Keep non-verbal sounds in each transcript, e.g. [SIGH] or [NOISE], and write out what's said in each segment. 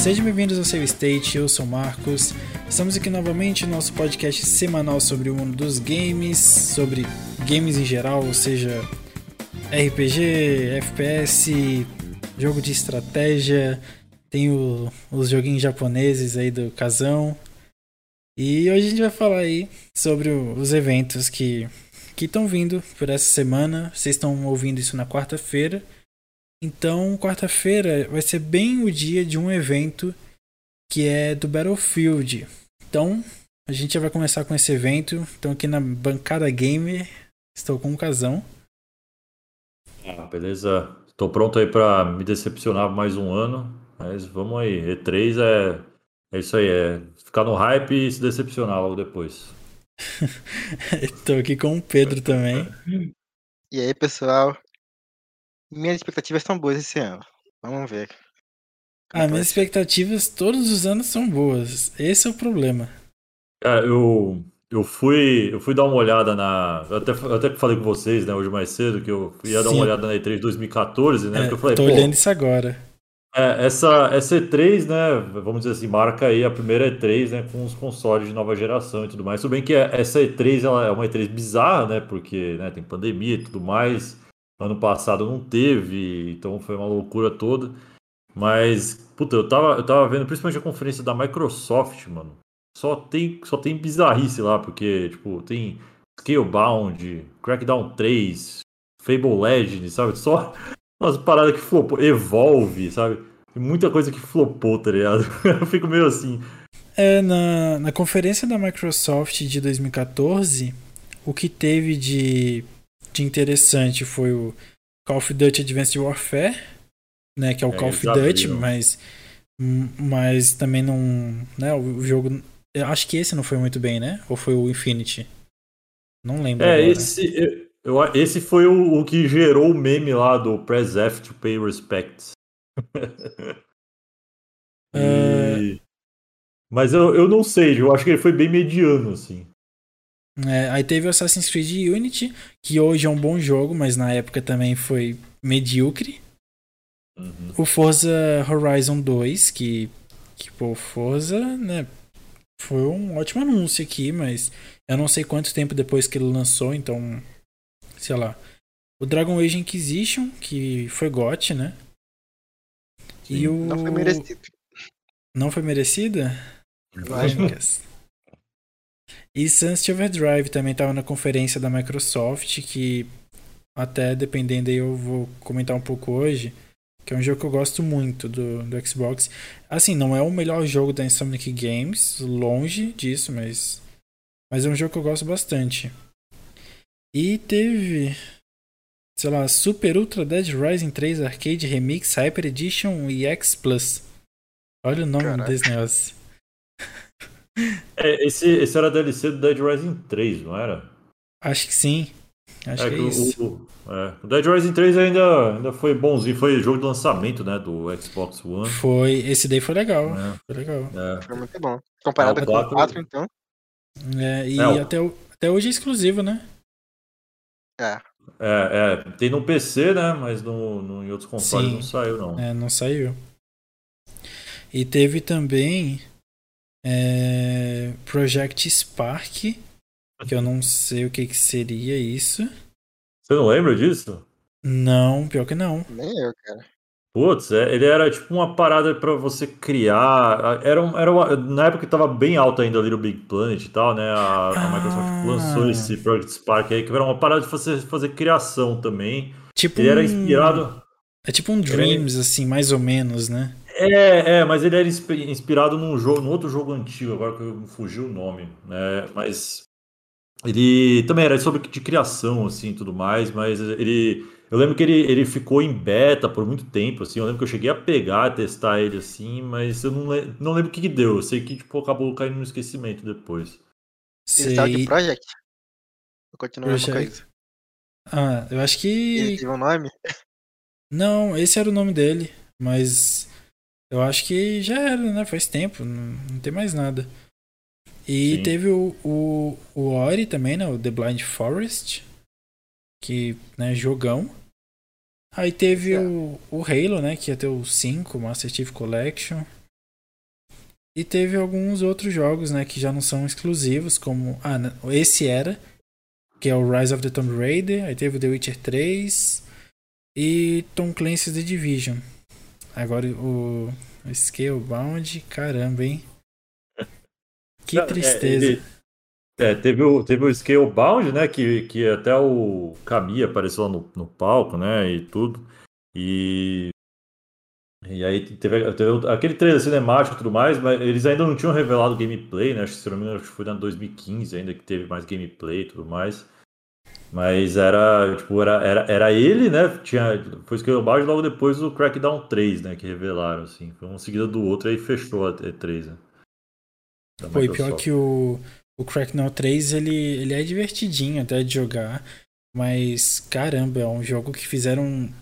Sejam bem-vindos ao Save State, eu sou Marcos. Estamos aqui novamente no nosso podcast semanal sobre o mundo dos games, sobre games em geral, ou seja, RPG, FPS, jogo de estratégia, tem o, os joguinhos japoneses aí do casão. E hoje a gente vai falar aí sobre os eventos que que estão vindo por essa semana. Vocês estão ouvindo isso na quarta-feira. Então, quarta-feira vai ser bem o dia de um evento que é do Battlefield. Então, a gente já vai começar com esse evento. Então, aqui na bancada gamer, estou com o Casão. Ah, beleza. Estou pronto aí para me decepcionar mais um ano. Mas vamos aí. E3 é, é isso aí. É ficar no hype e se decepcionar logo depois. [LAUGHS] Estou aqui com o Pedro também. E aí, pessoal? Minhas expectativas estão boas esse ano. Vamos ver. Ah, minhas expectativas todos os anos são boas. Esse é o problema. Cara, eu, eu fui eu fui dar uma olhada na. Eu até, eu até falei com vocês, né, hoje mais cedo, que eu ia dar Sim. uma olhada na E3 2014, né? É, porque eu falei, tô pô, olhando isso agora. É, essa, essa E3, né, vamos dizer assim, marca aí a primeira E3, né, com os consoles de nova geração e tudo mais. Tudo bem que essa E3 ela é uma E3 bizarra, né, porque né, tem pandemia e tudo mais. Ano passado não teve, então foi uma loucura toda. Mas, puta, eu tava, eu tava vendo principalmente a conferência da Microsoft, mano. Só tem, só tem bizarrice lá, porque, tipo, tem Scalebound, Crackdown 3, Fable Legends, sabe? Só umas paradas que flopou. Evolve, sabe? Tem muita coisa que flopou, tá ligado? [LAUGHS] Eu fico meio assim. É, na, na conferência da Microsoft de 2014, o que teve de, de interessante foi o Call of Duty Advanced Warfare, né, que é o É, Call of Duty, mas, mas também não, né, o jogo, eu acho que esse não foi muito bem, né? Ou foi o Infinity? Não lembro É, agora. esse, eu- esse foi o, o que gerou o meme lá do Press F to pay respects. [LAUGHS] E- Mas eu, eu não sei, eu acho que ele foi bem mediano, assim. É, aí teve o Assassin's Creed Unity, que hoje é um bom jogo, mas na época também foi medíocre. Uhum. O Forza Horizon 2, que, que pô, Forza, né, foi um ótimo anúncio aqui, mas eu não sei quanto tempo depois que ele lançou, então, sei lá. O Dragon Age Inquisition, que foi GOT, né? E Sim. o... Não foi merecido. Não foi merecida? Polêmicas. E Sunset Overdrive também estava na conferência da Microsoft, que até dependendo aí eu vou comentar um pouco hoje, que é um jogo que eu gosto muito do, do Xbox. Assim, não é o melhor jogo da Insomniac Games, longe disso, mas mas é um jogo que eu gosto bastante. E teve sei lá, Super Ultra Dead Rising 3 Arcade Remix Hyper Edition e X Plus. Olha o nome Caraca. desse negócio. [LAUGHS] É, esse, esse era DLC do Dead Rising 3, não era? Acho que sim. Acho é que é o- isso. O, é, o Dead Rising 3 ainda, ainda foi bonzinho, foi jogo de lançamento, né, do Xbox One. Foi. Esse daí foi legal. né? Foi legal. É. Foi muito bom. Comparado É, o com o quatro- 4, então. É, e É, o- até, o- até hoje é exclusivo, né? É. É, é, tem no PC, né, mas no, no- em outros consoles Sim. não saiu, não. É, não saiu. E teve também é, Project Spark, que eu não sei o que, que seria isso. Você não lembra disso? Não, pior que não. Nem eu, cara. Putz, é, ele era tipo uma parada pra você criar. Era, um- era uma- na época que tava bem alta ainda Little Big Planet e tal, né? A, a Microsoft Ah. lançou esse Project Spark aí, que era uma parada de você fazer criação também. Tipo Ele era um- inspirado. É tipo um Dreams, assim, mais ou menos, né? É, é, mas ele era inspi- inspirado num jogo, num outro jogo antigo, agora que fugiu o nome, né? Mas ele também era sobre de criação, assim, e tudo mais, mas ele. Eu lembro que ele, ele ficou em beta por muito tempo, assim. Eu lembro que eu cheguei a pegar, testar ele assim, mas eu não, le- não lembro o que, que deu. Eu sei que tipo, acabou caindo no esquecimento depois. Ele tava de Sei. Project? Eu continuo Project. Ah, eu acho Ele que. teve um nome? [LAUGHS] Não, esse era o nome dele, mas eu acho que já era, né? Faz tempo, não, não tem mais nada. E Sim. teve o, o, o Ori também, né? O The Blind Forest. Que, né, jogão. Aí teve o, o Halo, né? Que ia ter o 5, Master Chief Collection. E teve alguns outros jogos, né? Que já não são exclusivos, como... Ah, né, esse era, que é o Rise of the Tomb Raider. Aí teve o The Witcher 3 e Tom Clancy's The Division. Agora o, Scalebound, caramba, hein? [LAUGHS] Que é, tristeza. ele- É, teve o, teve o Scalebound, né? Que, que até o Kami apareceu lá no, no palco, né? E tudo. E. E aí teve, teve aquele trailer cinemático e tudo mais, mas eles ainda não tinham revelado gameplay, né? Acho que se não me engano, acho que foi em 2015 ainda que teve mais gameplay e tudo mais. Mas era, tipo, era, era, era ele, né? Tinha, foi Scalebound logo depois o Crackdown 3, né? Que revelaram, assim. Foi um seguida do outro e aí fechou a E3, né? Foi pior que o, o Crackdown 3, ele, ele é divertidinho até de jogar, mas caramba, é um jogo que fizeram.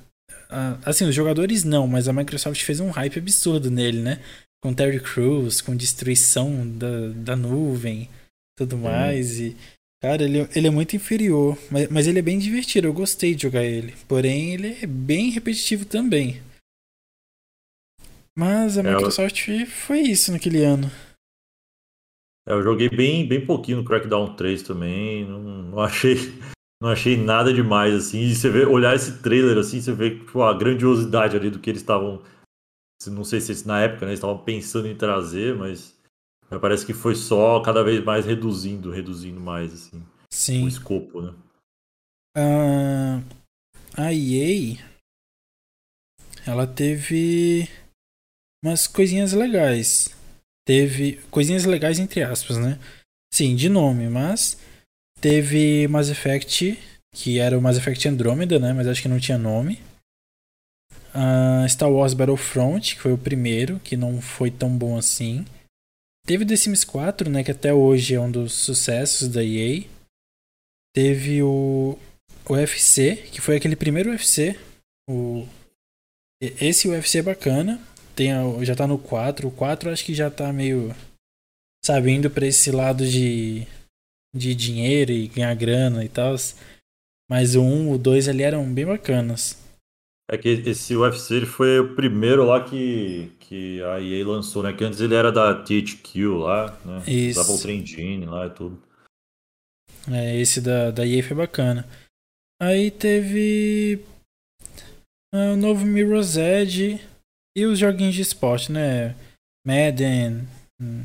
assim, os jogadores não, mas a Microsoft fez um hype absurdo nele, né? Com Terry Crews, com destruição da, da nuvem, tudo mais. E, cara, ele, ele é muito inferior, mas, mas ele é bem divertido, eu gostei de jogar ele. Porém, ele é bem repetitivo também. Mas a É, eu- Microsoft foi isso naquele ano. É, eu joguei bem, bem pouquinho no Crackdown 3 também, não, não achei [LAUGHS] não achei nada demais assim. E você vê, olhar esse trailer assim, você vê tipo, a grandiosidade ali do que eles estavam não sei se na época, né, eles estavam pensando em trazer, mas parece que foi só cada vez mais reduzindo, reduzindo mais assim, Sim. o escopo, né? Ah, a EA ela teve umas coisinhas legais. Teve coisinhas legais entre aspas, né? Sim, de nome, mas teve Mass Effect, que era o Mass Effect Andromeda, né? Mas acho que não tinha nome. Ah, Star Wars Battlefront, que foi o primeiro, que não foi tão bom assim. Teve The Sims 4, né? Que até hoje é um dos sucessos da EA. Teve o UFC, que foi aquele primeiro UFC. O... Esse UFC é bacana. Tem Já tá no 4. O 4 acho que já tá meio. Sabe, indo pra esse lado de. De dinheiro e ganhar grana e tal. Mas o 1, o 2 ali eram bem bacanas. É que esse UFC ele foi o primeiro lá que, que a EA lançou, né? Que antes ele era da THQ lá, né? Isso. Usava o Trem Engine lá e tudo. É, esse da, da EA foi bacana. Aí teve. ah, o novo Mirror's Edge e os joguinhos de esporte, né? Madden hum,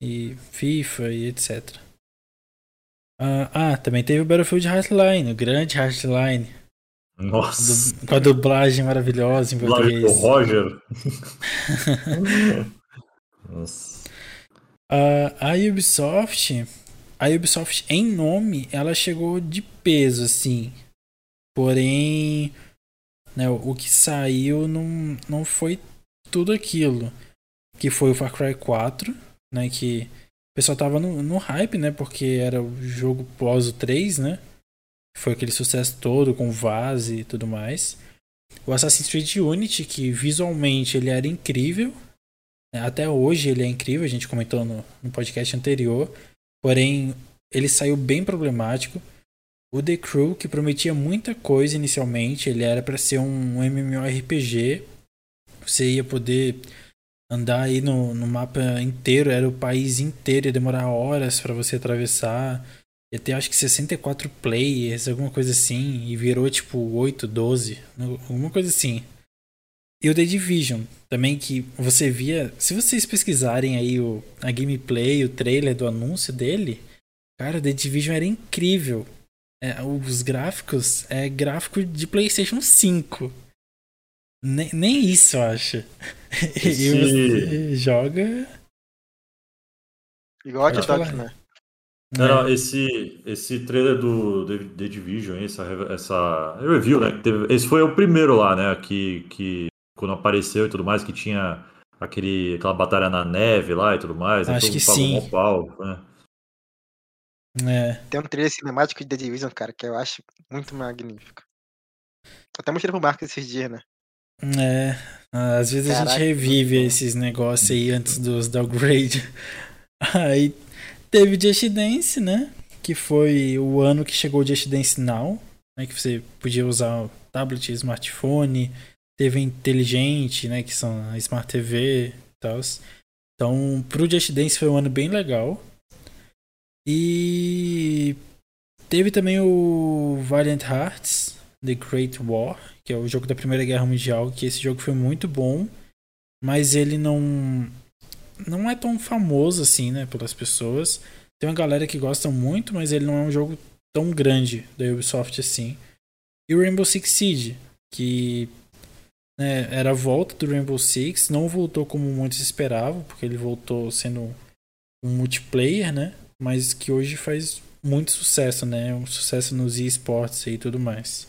e FIFA e etc. Ah, ah, também teve o Battlefield Hardline, o grande Hardline, Nossa. com a dublagem maravilhosa em o português. Roger. [LAUGHS] Nossa. Ah, a Ubisoft, a Ubisoft em nome, ela chegou de peso, assim. Porém, né, o que saiu não, não foi tudo aquilo. Que foi o Far Cry 4, né? Que o pessoal tava no, no hype, né? Porque era o jogo pós o 3, né? Foi aquele sucesso todo com Vase e tudo mais. O Assassin's Creed Unity, que visualmente ele era incrível. né, Até hoje ele é incrível, a gente comentou no, no podcast anterior. Porém, ele saiu bem problemático. O The Crew, que prometia muita coisa inicialmente, ele era para ser um MMORPG. Você ia poder andar aí no, no mapa inteiro, era o país inteiro, ia demorar horas para você atravessar. Ia ter acho que 64 players, alguma coisa assim, e virou tipo 8, 12, alguma coisa assim. E o The Division, também que você via. Se vocês pesquisarem aí o, a gameplay, o trailer do anúncio dele, cara, o The Division era incrível. É, os gráficos é gráfico de PlayStation 5. Nem, nem isso, eu acho. [LAUGHS] E Esse- você joga. Igual Dogs, falar. né? Não, né? não, esse, esse trailer do The, Division, essa, essa review, né? teve- esse foi o primeiro lá, né? Que, que quando apareceu e tudo mais, que tinha aquele, aquela batalha na neve lá e tudo mais. né, Acho todo que sim. pau, né? É, Tem um trailer cinemático de The Division, cara, que eu acho muito magnífico. Até mostrei pro Marcos esses dias, né? é. Às vezes a gente Caraca, revive esses negócios aí antes dos downgrade. [LAUGHS] Aí teve Just Dance, né? Que foi o ano que chegou o Just Dance Now, né? Que você podia usar tablet, smartphone, TV inteligente, né? Que são a Smart TV e tal. Então, pro Just Dance foi um ano bem legal. E teve também o Valiant Hearts, The Great War, que é o jogo da Primeira Guerra Mundial, que esse jogo foi muito bom, mas ele não não é tão famoso assim, né, pelas pessoas. Tem uma galera que gosta muito, mas ele não é um jogo tão grande da Ubisoft assim. E o Rainbow Six Siege, que né, era a volta do Rainbow Six, não voltou como muitos esperavam, porque ele voltou sendo um multiplayer, né? Mas que hoje faz muito sucesso, né? Um sucesso nos esportes e tudo mais.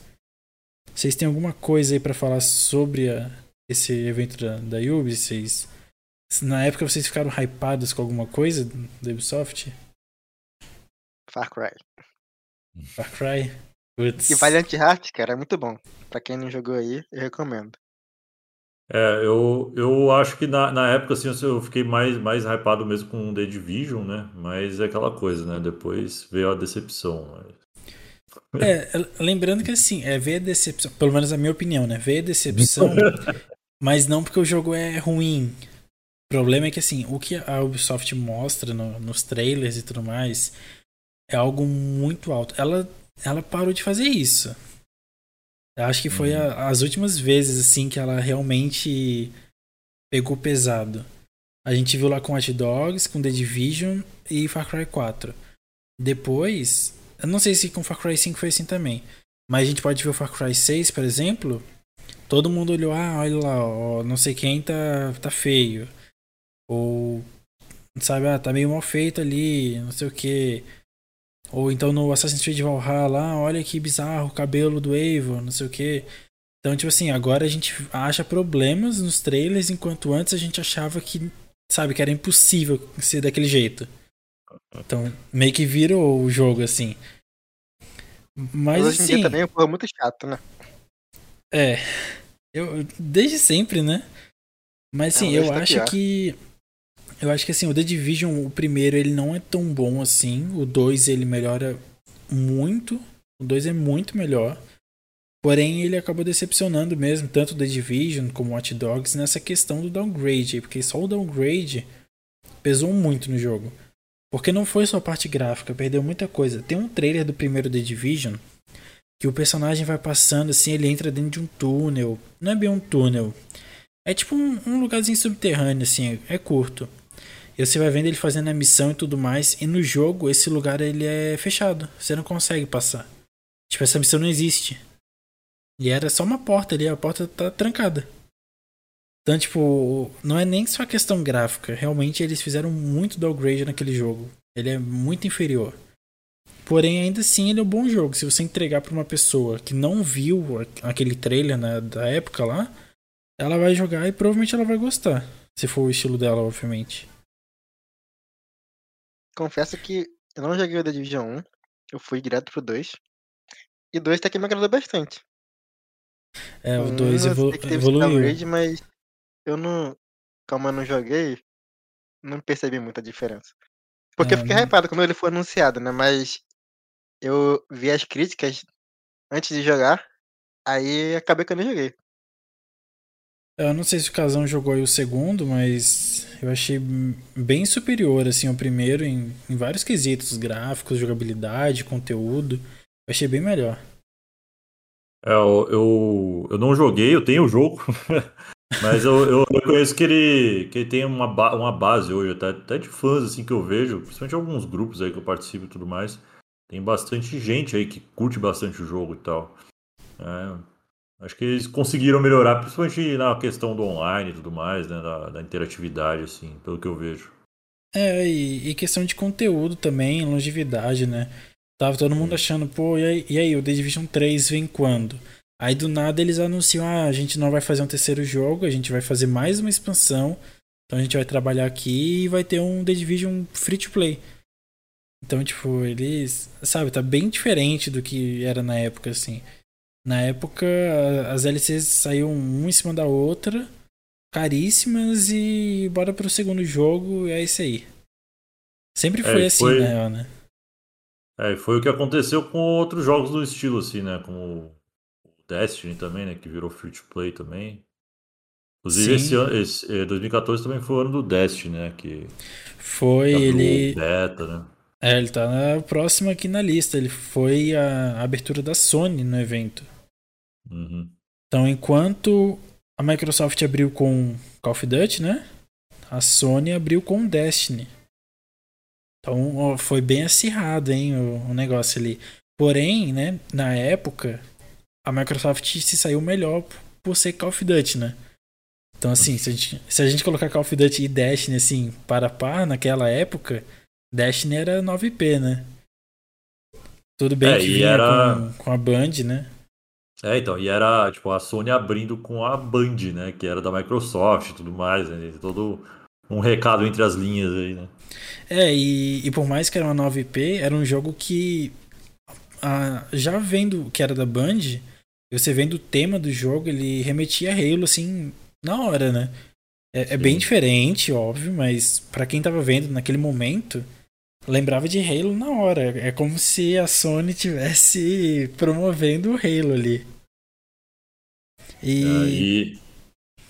Vocês têm alguma coisa aí para falar sobre a, esse evento da, da Ubi? Vocês, na época vocês ficaram hypados com alguma coisa da Ubisoft? Far Cry. Far Cry? Putz. E Valiant Hearts, cara, é muito bom. Pra quem não jogou aí, eu recomendo. É, eu, eu acho que na, na época assim, eu fiquei mais, mais hypado mesmo com The Division, né? Mas é aquela coisa, né? Depois veio a decepção. É, lembrando que assim, é ver a decepção, pelo menos a minha opinião, né? Ver a decepção, [LAUGHS] mas não porque o jogo é ruim. O problema é que assim, o que a Ubisoft mostra no, nos trailers e tudo mais é algo muito alto. Ela, ela parou de fazer isso. Eu acho que foi uhum. a, as últimas vezes assim que ela realmente pegou pesado. A gente viu lá com Watch Dogs, com The Division e Far Cry 4. Depois, eu não sei se com Far Cry 5 foi assim também. Mas a gente pode ver o Far Cry 6, por exemplo. Todo mundo olhou, ah, olha lá, ó, não sei quem tá, tá feio. Ou, sabe, ah, tá meio mal feito ali, não sei o que. Ou então no Assassin's Creed Valhalla, olha que bizarro o cabelo do Eivor, não sei o que. Então, tipo assim, agora a gente acha problemas nos trailers, enquanto antes a gente achava que, sabe, que era impossível ser daquele jeito. Então, meio que virou o jogo, assim. Mas, hoje em assim, dia também é muito chato, né? É. Eu, desde sempre, né? Mas assim, eu tá acho que. Eu acho que assim, o The Division, o primeiro, ele não é tão bom assim. O 2 ele melhora muito. O 2 é muito melhor. Porém, ele acabou decepcionando mesmo, tanto The Division como Watch Dogs, nessa questão do downgrade. Porque só o downgrade pesou muito no jogo. Porque não foi só a parte gráfica, perdeu muita coisa. Tem um trailer do primeiro The Division que o personagem vai passando assim, ele entra dentro de um túnel. Não é bem um túnel. É tipo um, um lugarzinho subterrâneo, assim, é curto. E você vai vendo ele fazendo a missão e tudo mais. E no jogo, esse lugar ele é fechado. Você não consegue passar. Tipo, essa missão não existe. E era só uma porta ali, a porta tá trancada. Então, tipo, não é nem só questão gráfica. Realmente eles fizeram muito downgrade naquele jogo. Ele é muito inferior. Porém, ainda assim, ele é um bom jogo. Se você entregar para uma pessoa que não viu aquele trailer né, da época lá, ela vai jogar e provavelmente ela vai gostar. Se for o estilo dela, obviamente. Confesso que eu não joguei o The Division 1. Eu fui direto pro 2. E 2 até que me agradou bastante. É, o 2 evolu evoluiu. Mas eu não. Como eu não joguei, não percebi muita diferença. Porque é, eu fiquei não... hypado quando ele foi anunciado, né? Mas eu vi as críticas antes de jogar, aí acabei que eu não joguei. Eu não sei se o Casão jogou aí o segundo, mas eu achei bem superior assim ao primeiro em, em vários quesitos, gráficos, jogabilidade, conteúdo. Eu achei bem melhor. É, eu, eu, eu não joguei, eu tenho o jogo, [LAUGHS] Mas eu, eu reconheço que ele, que ele tem uma, ba uma base hoje, até, até de fãs assim que eu vejo, principalmente alguns grupos aí que eu participo e tudo mais. Tem bastante gente aí que curte bastante o jogo e tal. É, acho que eles conseguiram melhorar, principalmente na questão do online e tudo mais, né? Da, da interatividade, assim, pelo que eu vejo. É, e, e, questão de conteúdo também, longevidade, né? Tava todo mundo achando, pô, e aí, e aí, o The Division 3 vem quando? Aí do nada eles anunciam: ah, a gente não vai fazer um terceiro jogo, a gente vai fazer mais uma expansão. Então a gente vai trabalhar aqui e vai ter um The Division free to play. Então, tipo, eles, sabe, tá bem diferente do que era na época, assim. Na época, as LCs saíam uma em cima da outra, caríssimas, e bora pro segundo jogo, e é isso aí. Sempre foi É, assim, foi- né, né? É, e foi o que aconteceu com outros jogos do estilo, assim, né? Como o Destiny também, né? Que virou free to play também. Inclusive, esse ano, esse, eh, 2014 também foi o ano do Destiny, né? Que Foi abriu ele. beta, né? É, ele tá na próxima aqui na lista. Ele foi a abertura da Sony no evento. Uhum. Então, enquanto a Microsoft abriu com Call of Duty, né? A Sony abriu com Destiny. Então, ó, foi bem acirrado, hein, o, o negócio ali. Porém, né, na época, a Microsoft se saiu melhor por ser Call of Duty, né? Então, assim, se a gente, se a gente colocar Call of Duty e Destiny, assim, para par, naquela época, Destiny era 9P, né? Tudo bem É, que vinha era- com, com a Band, né? É, então, e era tipo a Sony abrindo com a Band, né? Que era da Microsoft e tudo mais, né? Todo um recado entre as linhas aí, né? É, e, e por mais que era uma 9P, era um jogo que ah, já vendo que era da Band, você vendo o tema do jogo, ele remetia a Halo assim na hora, né? É, é bem diferente, óbvio, mas pra quem tava vendo naquele momento, lembrava de Halo na hora. É como se a Sony tivesse promovendo o Halo ali. E,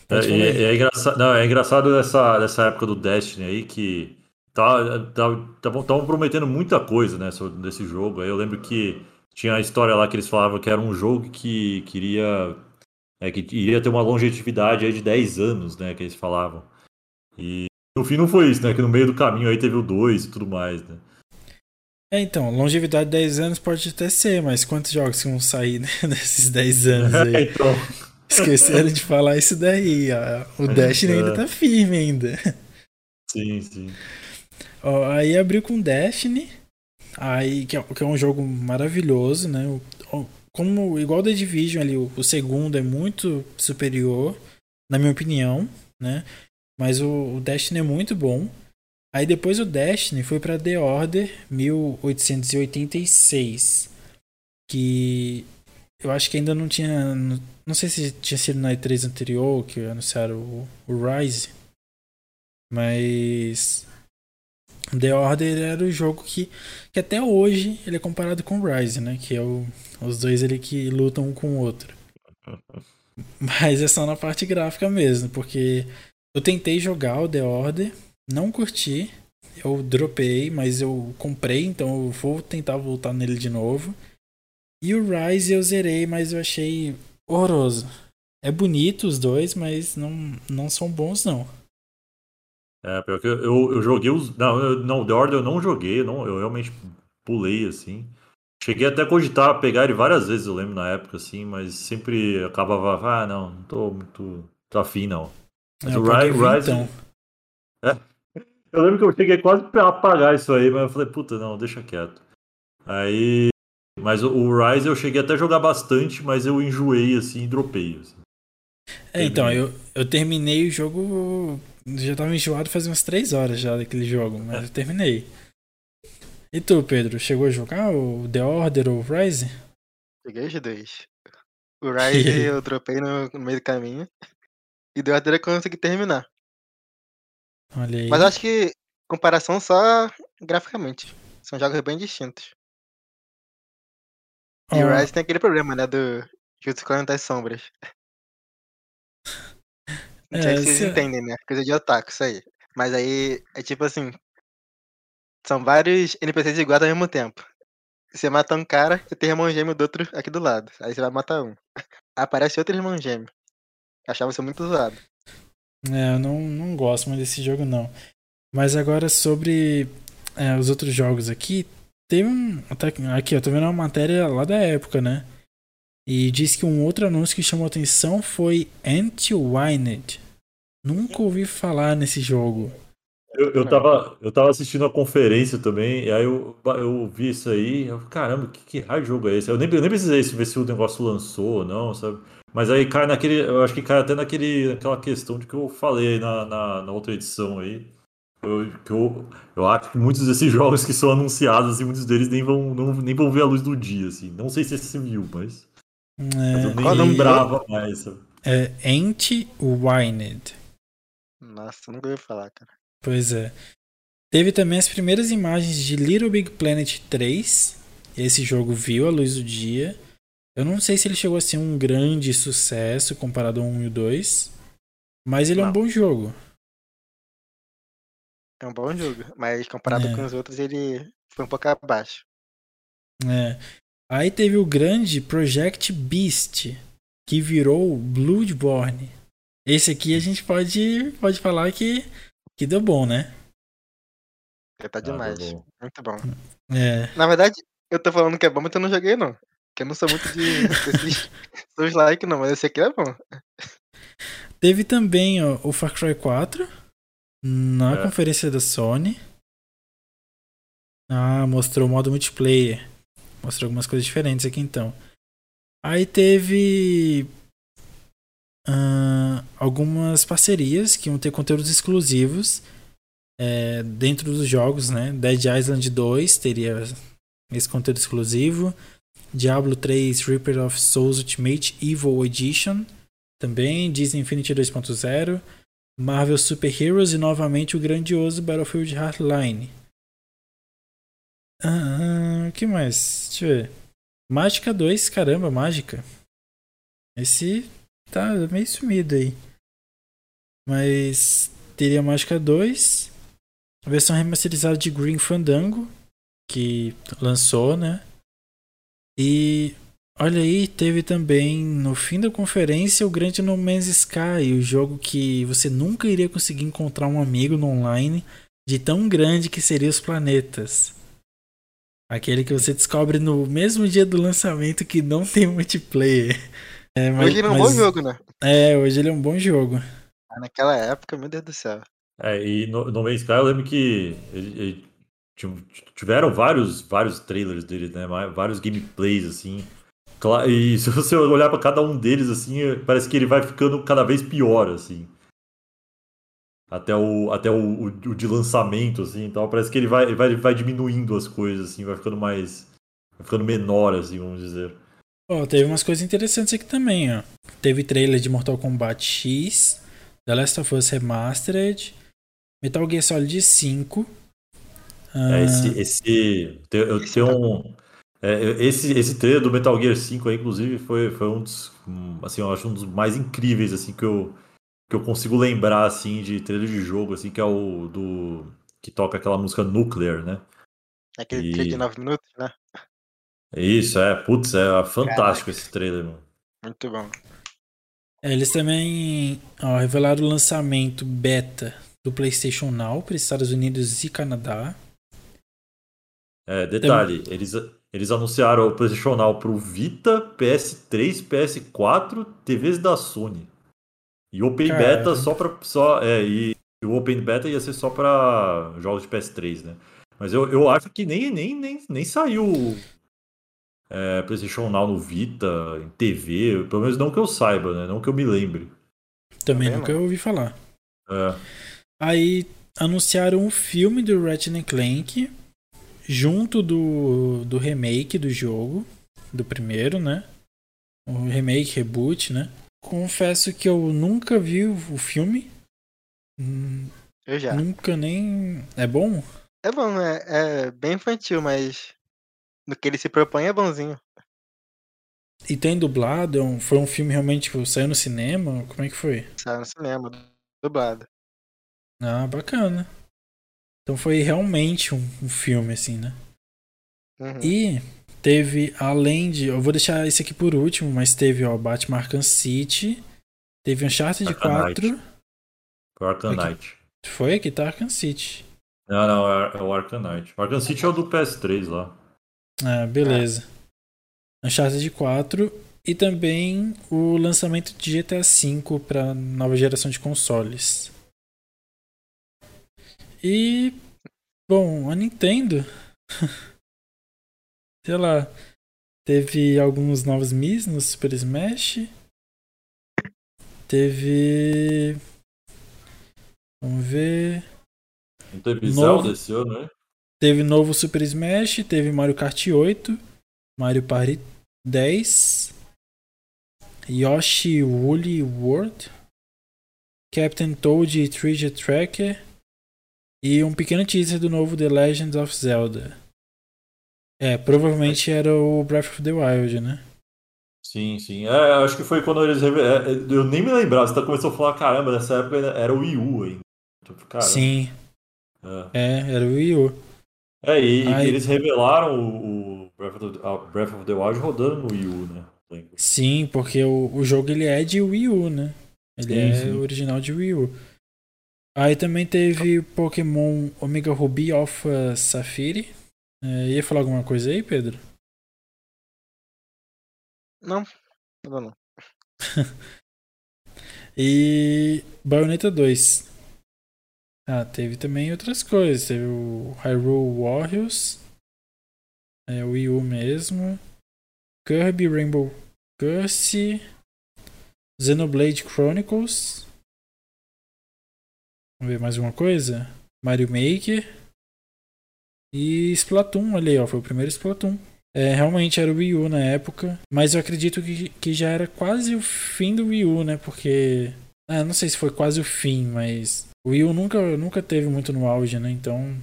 É, e é, e é, é engraçado, não, é engraçado dessa, dessa época do Destiny aí que estavam tá, tavam prometendo muita coisa, né, sobre, desse jogo. Aí eu lembro que tinha a história lá que eles falavam que era um jogo que queria é, que iria ter uma longevidade aí de 10 anos, né, que eles falavam. E no fim não foi isso, né, que no meio do caminho aí teve o 2 e tudo mais, né. É, então, longevidade de 10 anos pode até ser, mas quantos jogos que vão sair né, [LAUGHS] nesses 10 anos aí? [LAUGHS] então, Esqueceram de falar isso daí. ó. O Destiny ainda É. tá firme ainda. sim, sim. Ó, aí abriu com Destiny. Aí, que é, que é um jogo maravilhoso, né? O- o- como igual The Division ali, o, o segundo é muito superior, na minha opinião, né? Mas o, o Destiny é muito bom. Aí depois o Destiny foi pra The Order 1886, que eu acho que ainda não tinha, não, não sei se tinha sido na E3 anterior que anunciaram o, o Rise, mas The Order era o jogo que, que até hoje ele é comparado com o Rise, né? Que é o, os dois ali que lutam um com o outro. [LAUGHS] Mas é só na parte gráfica mesmo, porque eu tentei jogar o The Order, não curti, eu dropei, mas eu comprei, então eu vou tentar voltar nele de novo. E o Rise eu zerei, mas eu achei horroroso. É bonito os dois, mas não, não são bons não. É, pior que eu, eu, joguei os. Não, eu, não, The Order eu não joguei, eu, não, eu realmente pulei, assim. Cheguei até a cogitar pegar ele várias vezes, eu lembro na época, assim, mas sempre acabava, ah, não, não tô muito afim, não. Mas É, o pode Ri- vir, Rise. então. Eu lembro que eu cheguei quase pra apagar isso aí, mas eu falei, puta, não, deixa quieto. Aí. Mas o, Rise eu cheguei até a jogar bastante, mas eu enjoei, assim, e dropei. assim. É, então, eu, eu terminei o jogo. Já tava enjoado faz umas 3 horas já daquele jogo, mas eu terminei. E tu, Pedro, chegou a jogar o The Order ou o Rise? Peguei os dois. O Rise [LAUGHS] eu dropei no, no meio do caminho. E deu até eu consegui terminar. Olha aí. Mas acho que comparação só graficamente. São jogos bem distintos. E o Rise tem aquele problema, né? Do Jutsu Clone das Sombras. Não sei É, se vocês se- entendem, né? Coisa de otaku, isso aí. Mas aí é tipo assim. São vários NPCs iguais ao mesmo tempo. Você mata um cara, você tem irmão gêmeo do outro aqui do lado. Aí você vai matar um. [LAUGHS] Aparece outro irmão gêmeo. Achava isso muito zoado. É, eu não, não gosto muito desse jogo, não. Mas agora sobre é, os outros jogos aqui, teve um. até Aqui, eu tô vendo uma matéria lá da época, né? E diz que um outro anúncio que chamou atenção foi Anti-Wined. Nunca ouvi falar nesse jogo. Eu, eu, tava, eu tava assistindo a conferência também, e aí eu, eu vi isso aí, eu, caramba, que, que raio jogo é esse? Eu nem, eu nem precisei ver se o negócio lançou ou não, sabe? Mas aí cai naquele, eu acho que cai até naquele, naquela questão de que eu falei aí na, na, na outra edição aí, eu, que eu, eu acho que muitos desses [LAUGHS] jogos que são anunciados, assim, muitos deles nem vão, não, nem vão ver a luz do dia, assim. Não sei se você viu, mas, mas eu É, nem do lembrava mais, sabe? é Anti-Wined. Nossa, nunca ouvi falar, cara. Pois é. Teve também as primeiras imagens de Little Big Planet 3. Esse jogo viu a luz do dia. Eu não sei se ele chegou a ser um grande sucesso comparado ao 1 e o 2. Mas ele não. é um bom jogo. É um bom jogo, mas comparado é. com os outros, ele foi um pouco abaixo. É. Aí teve o grande Project Beast, que virou Bloodborne. Esse aqui a gente pode, pode falar que, que deu bom, né? É, tá demais. Ah, muito bom. É. Na verdade, eu tô falando que é bom, mas eu não joguei, não. Porque eu não sou muito de seus [LAUGHS] like, não, mas esse aqui é bom. Teve também ó, o Far Cry 4 na é. conferência da Sony. Ah, mostrou o modo multiplayer. Mostrou algumas coisas diferentes aqui então. Aí teve uh, algumas parcerias que iam ter conteúdos exclusivos é, dentro dos jogos, né? Dead Island 2 teria esse conteúdo exclusivo. Diablo 3 Reaper of Souls Ultimate Evil Edition. Também Disney Infinity 2.0. Marvel Super Heroes e novamente o grandioso Battlefield Hardline. Ah, que mais? Deixa eu ver. Mágica 2, caramba, mágica. Esse tá meio sumido aí. Mas teria Mágica 2, a versão remasterizada de Green Fandango, que lançou, né? E olha aí, teve também no fim da conferência o grande No Man's Sky, o jogo que você nunca iria conseguir encontrar um amigo no online de tão grande que seriam os planetas. Aquele que você descobre no mesmo dia do lançamento que não tem multiplayer. É, mas, hoje ele é um mas, bom jogo, né? É, hoje ele é um bom jogo. Ah, naquela época, meu Deus do céu. É, e no, no Man's Sky eu lembro que ele, ele, tiveram vários, vários trailers dele, né? Vários gameplays, assim. E [LAUGHS] se você olhar para cada um deles, assim, parece que ele vai ficando cada vez pior, assim até o, até o, o, o, de lançamento, assim, então parece que ele vai, ele vai, vai diminuindo as coisas, assim, vai ficando mais. vai ficando menor, assim, vamos dizer. Oh, teve umas coisas interessantes aqui também, ó. Teve trailer de Mortal Kombat X, The Last of Us Remastered, Metal Gear Solid 5. Ah... É, esse, esse. Eu tenho um. É, esse, esse trailer do Metal Gear 5 aí, inclusive, foi, foi um dos. Assim, eu acho um dos mais incríveis, assim, que eu que eu consigo lembrar, assim, de trailer de jogo, assim, que é o do. que toca aquela música Nuclear, né? Aquele e... trailer de 9 minutos, né? Isso, é. Putz, é fantástico Caraca. esse trailer, mano. Muito bom. É, eles também ó, revelaram o lançamento beta do PlayStation Now para Estados Unidos e Canadá. É, detalhe, eles, eles anunciaram o PlayStation Now pro Vita, PS3, PS4, TVs da Sony. E o Open Caramba. Beta só para só é, e o Open Beta ia ser só para jogos de PS3, né? Mas eu, eu acho que nem nem nem, nem saiu é, PlayStation Now no Vita, em TV, pelo menos não que eu saiba, né? Não que eu me lembre. Também nunca eu ouvi falar. É. Aí anunciaram um filme do Ratchet Clank junto do, do remake do jogo, do primeiro, né? O remake, reboot, né? Confesso que eu nunca vi o filme. Eu já. Nunca nem. É bom? É bom, é, é bem infantil, mas no que ele se propõe é bonzinho. E tem dublado? É foi um filme realmente, tipo, saiu no cinema? Como é que foi? Saiu no cinema, dublado. Ah, bacana. Então foi realmente um, um filme, assim, né? Uhum. E Teve, além de. Eu vou deixar esse aqui por último, mas teve, ó, Batman Arkham City. Teve Uncharted Arkham 4. Knight. Foi Arkham Knight. Foi aqui, tá Arkham City. Não, não, é, é o Arkham Knight. O Arkham City é o do PS3 lá. Ah, beleza. É. Uncharted 4 e também o lançamento de GTA V para nova geração de consoles. E bom, a Nintendo [LAUGHS] sei lá, teve alguns novos Mis no Super Smash. Teve. Vamos ver. Não teve novo... Zelda esse ano, né? Teve novo Super Smash, teve Mario Kart 8, Mario Party 10, Yoshi Woolly World, Captain Toad Treasure Tracker e um pequeno teaser do novo The Legend of Zelda. É, provavelmente era o Breath of the Wild, né? Sim, sim. É, acho que foi quando eles. É, eu nem me lembrava, você tá começou a falar, caramba, nessa época era o Wii U ainda. Tipo, Sim. É. é. era o Wii U. É, e, eles revelaram o, o Breath, of the, Breath of the Wild rodando no Wii U, né? Sim, porque o, o jogo ele é de Wii U, né? Ele sim, é sim. original de Wii U. Aí também teve Pokémon Omega Ruby Alpha Safiri. É, ia falar alguma coisa aí, Pedro? Não, não, não. [LAUGHS] e Bayonetta 2. Ah, teve também outras coisas. Teve o Hyrule Warriors. É o Wii U mesmo. Kirby Rainbow Curse. Xenoblade Chronicles. Vamos ver mais uma coisa? Mario Maker. E Splatoon, olha aí, ó, foi o primeiro Splatoon. É, realmente era o Wii U na época, mas eu acredito que, que já era quase o fim do Wii U, né? Porque. Ah, não sei se foi quase o fim, mas o Wii U nunca, nunca teve muito no auge, né? Então.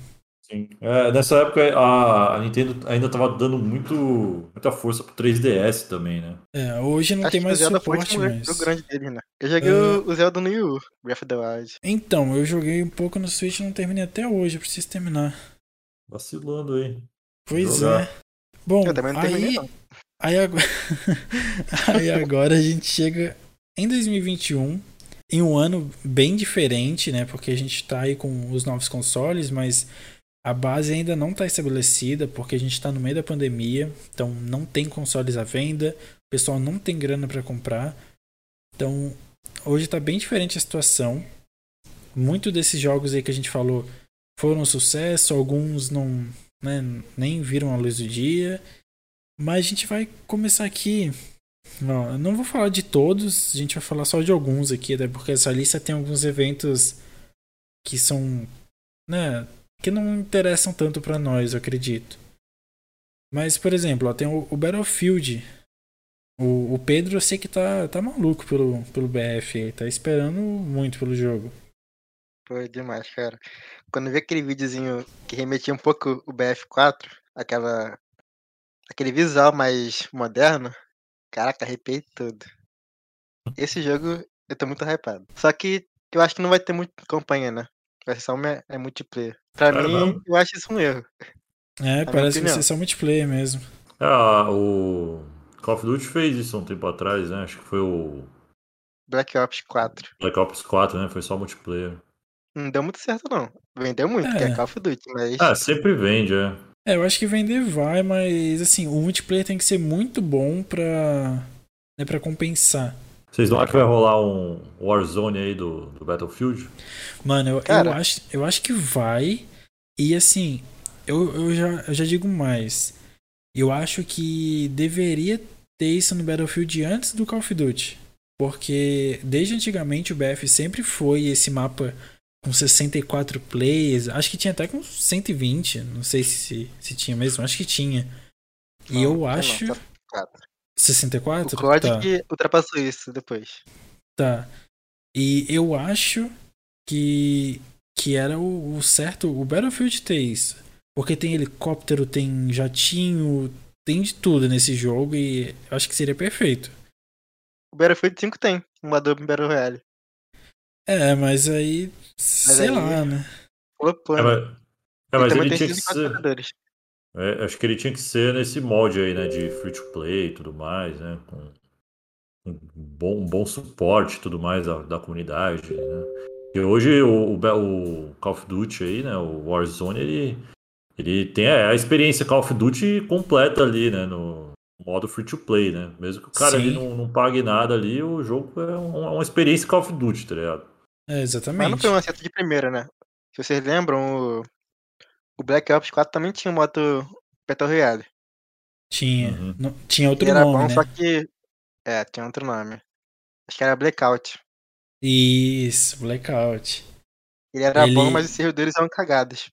Sim. É, nessa época a, a Nintendo ainda estava dando muito, muita força pro 3DS também, né? É, hoje não Acho tem mais o Zelda suporte, foi mas... grande dele, né? Eu joguei uh... o Zelda no Wii U, Breath of the Wild. Então, eu joguei um pouco no Switch e não terminei até hoje, eu preciso terminar. Vacilando aí. Pois Jogar. é. Bom, aí, aí, agora, [LAUGHS] aí agora a gente chega em 2021, em um ano bem diferente, né? Porque a gente está aí com os novos consoles, mas a base ainda não está estabelecida, porque a gente está no meio da pandemia, então não tem consoles à venda, o pessoal não tem grana para comprar. Então, hoje está bem diferente a situação. Muitos desses jogos aí que a gente falou foram um sucesso, alguns não, né, nem viram a luz do dia. Mas a gente vai começar aqui. Não, não vou falar de todos, a gente vai falar só de alguns aqui, até porque essa lista tem alguns eventos que são, né, que não interessam tanto para nós, eu acredito. Mas, por exemplo, ó, tem o, o Battlefield. O, o, Pedro eu sei que tá, tá maluco pelo, pelo BF, tá esperando muito pelo jogo. Foi demais, cara. Quando eu vi aquele videozinho que remetia um pouco o BF4, aquela. aquele visual mais moderno, caraca, arrepiei tudo. Esse jogo eu tô muito hypado. Só que eu acho que não vai ter muito campanha, né? Uma, é multiplayer. Pra mim, não. eu acho isso um erro. É, parece que vai ser só multiplayer mesmo. Ah, o Call of Duty fez isso um tempo atrás, né? Acho que foi o. Black Ops 4. Black Ops 4, né? Foi só multiplayer. Não deu muito certo, não. Vendeu muito, é. que é Call of Duty, mas. Ah, sempre vende, é. É, eu acho que vender vai, mas assim, o multiplayer tem que ser muito bom pra. Né, pra compensar. Vocês não acham que vai rolar um Warzone aí do, do Battlefield? Mano, eu, eu, acho, eu acho que vai. E assim, eu, eu, já, eu já digo mais. Eu acho que deveria ter isso no Battlefield antes do Call of Duty. Porque desde antigamente o BF sempre foi esse mapa com 64 plays. Acho que tinha até com 120. Não sei se, se tinha mesmo. Acho que tinha. E não, eu acho. Não, 64? O COD tá. que ultrapassou isso depois. Tá. E eu acho que, que era o, o certo o Battlefield ter isso. Porque tem helicóptero, tem jatinho, tem de tudo nesse jogo e eu acho que seria perfeito. O Battlefield 5 tem, um Adobe Battle Royale. É, mas aí. Mas sei aí, lá, né? É, mas, é, mas ele tinha que ser. É, acho que ele tinha que ser nesse molde aí, né? De free to play e tudo mais, né? Com um bom, um bom suporte e tudo mais da, da comunidade, né? E hoje o, o, Call of Duty aí, né? O Warzone, ele, ele tem a, experiência Call of Duty completa ali, né? No modo free to play, né? Mesmo que o cara ali não, não pague nada ali, o jogo é uma, uma experiência Call of Duty, tá ligado? É, exatamente. Mas não foi um acerto de primeira, né? Se vocês lembram, o, o Black Ops 4 também tinha modo Battle Royale. Tinha. Uhum. Não, tinha outro era nome, bom, né? só que. É, tinha outro nome. Acho que era Blackout. Isso, Blackout. Ele era ele... bom, mas os servidores eram cagados.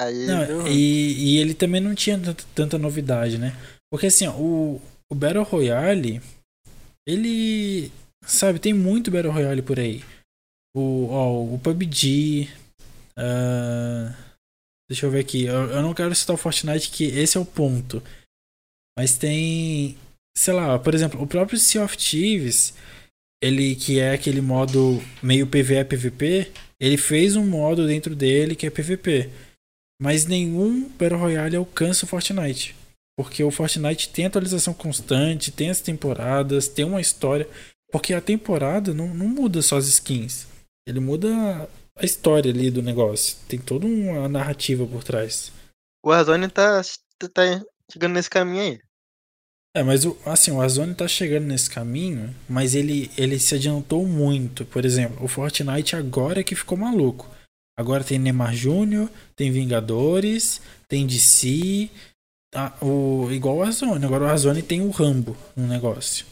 Aí não, deu... e, e ele também não tinha tanta, tanta novidade, né? Porque assim, ó, o, o Battle Royale, ele. Sabe, tem muito Battle Royale por aí. O, ó, o PUBG, Uh, deixa eu ver aqui. Eu, eu não quero citar o Fortnite, que esse é o ponto. Mas tem. Sei lá, por exemplo, o próprio Sea of Thieves, ele que é aquele modo meio PVE PVP, ele fez um modo dentro dele que é PVP. Mas nenhum Battle Royale alcança o Fortnite. Porque o Fortnite tem atualização constante, tem as temporadas, tem uma história. Porque a temporada não, não muda só as skins. Ele muda a história ali do negócio. Tem toda uma narrativa por trás. O Warzone tá, tá chegando nesse caminho aí. É, mas o, assim, o Warzone tá chegando nesse caminho, mas ele, ele se adiantou muito. Por exemplo, o Fortnite agora é que ficou maluco. Agora tem Neymar Júnior, tem Vingadores, tem DC, tá, o, igual o Warzone. Agora o Warzone tem o Rambo no negócio.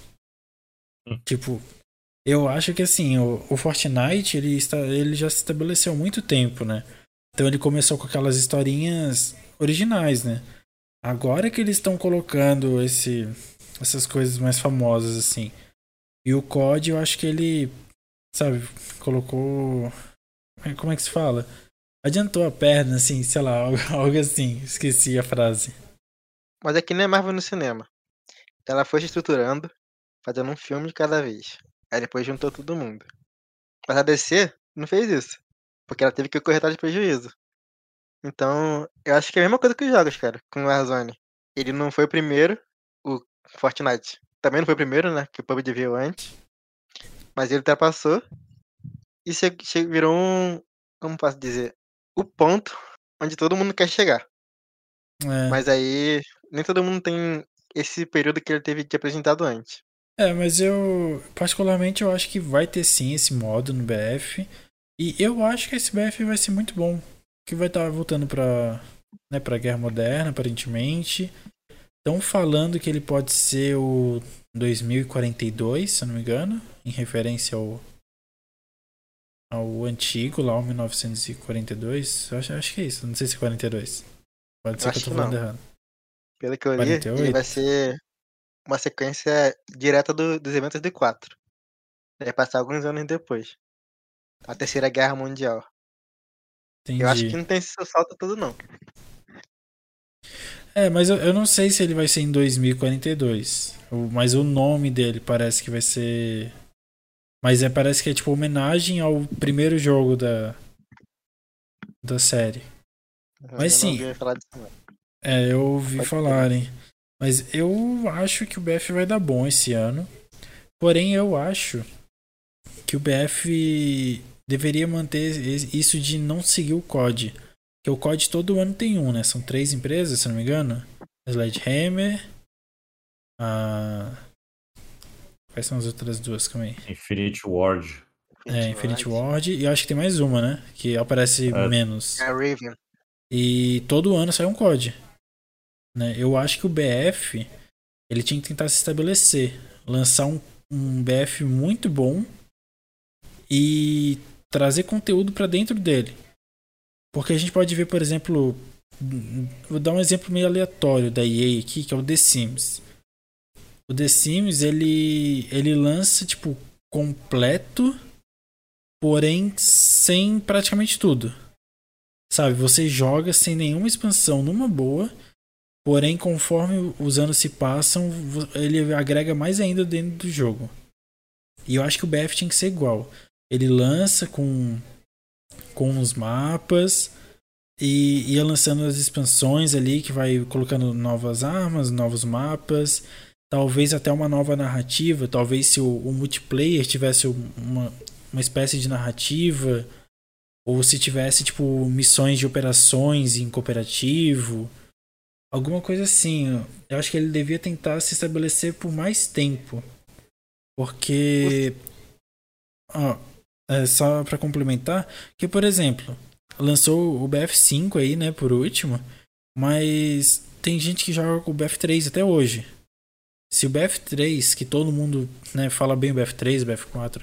Hum. Tipo, eu acho que assim, o, o Fortnite ele, está, ele já se estabeleceu há muito tempo, né? Então ele começou com aquelas historinhas originais, né? Agora que eles estão colocando esse, essas coisas mais famosas, assim. E o COD, eu acho que ele, sabe, colocou. Como é que se fala? Adiantou a perna, assim, sei lá, [LAUGHS] algo, assim. Esqueci a frase. Mas aqui não é Marvel no cinema. Ela foi se estruturando, fazendo um filme de cada vez. Aí depois juntou todo mundo. Mas a DC não fez isso. Porque ela teve que correr atrás de prejuízo. Então, eu acho que é a mesma coisa que os jogos, cara, com o Warzone. Ele não foi o primeiro, o Fortnite. Também não foi o primeiro, né? Que o PUBG veio antes. Mas ele ultrapassou. E virou um. Como posso dizer? O ponto onde todo mundo quer chegar. É. Mas aí, nem todo mundo tem esse período que ele teve de apresentado antes. É, mas eu, particularmente, eu acho que vai ter sim esse modo no BF. E eu acho que esse BF vai ser muito bom. Que vai estar tá voltando pra, né, pra Guerra Moderna, aparentemente. Estão falando que ele pode ser o 2042, se eu não me engano, em referência ao, ao antigo, lá o 1942. Eu acho, acho que é isso, não sei se é 42. Pode ser que eu tô falando errado. Pelo que eu 48? li, ele vai ser uma sequência direta do, dos eventos de 4. Vai passar alguns anos depois. A Terceira Guerra Mundial. Entendi. Eu acho que não tem esse salto todo, não. É, mas eu, eu não sei se ele vai ser em 2042. Mas o nome dele parece que vai ser. Mas é, parece que é tipo homenagem ao primeiro jogo da. da série. Eu mas sim. É, eu ouvi Pode falarem. Ser. Mas eu acho que o BF vai dar bom esse ano. Porém, eu acho que o BF deveria manter isso de não seguir o COD. Porque o COD todo ano tem um, né? São três empresas, se não me engano. Sledgehammer. A. Quais são as outras duas? Calma aí. Infinity Ward. É, Infinity Ward. E acho que tem mais uma, né? Que aparece é. menos. É a Raven. E todo ano sai um COD. Né? Eu acho que o BF ele tinha que tentar se estabelecer, lançar um, um BF muito bom e trazer conteúdo para dentro dele. Porque a gente pode ver, por exemplo, vou dar um exemplo meio aleatório da EA aqui, que é o The Sims. O The Sims, ele ele lança tipo completo, porém sem praticamente tudo. Sabe, você joga sem nenhuma expansão numa boa Porém, conforme os anos se passam, ele agrega mais ainda dentro do jogo. E eu acho que o BF tinha que ser igual. Ele lança com, com os mapas e ia lançando as expansões ali que vai colocando novas armas, novos mapas, talvez até uma nova narrativa. Talvez se o, o multiplayer tivesse uma, uma espécie de narrativa, ou se tivesse tipo missões de operações em cooperativo Alguma coisa assim. Eu acho que ele devia tentar se estabelecer por mais tempo. Porque. Ó, é só para complementar, que por exemplo, lançou o BF5 aí, né, por último, mas tem gente que joga com o BF3 até hoje. Se o BF3, que todo mundo né, fala bem o BF3, o BF4,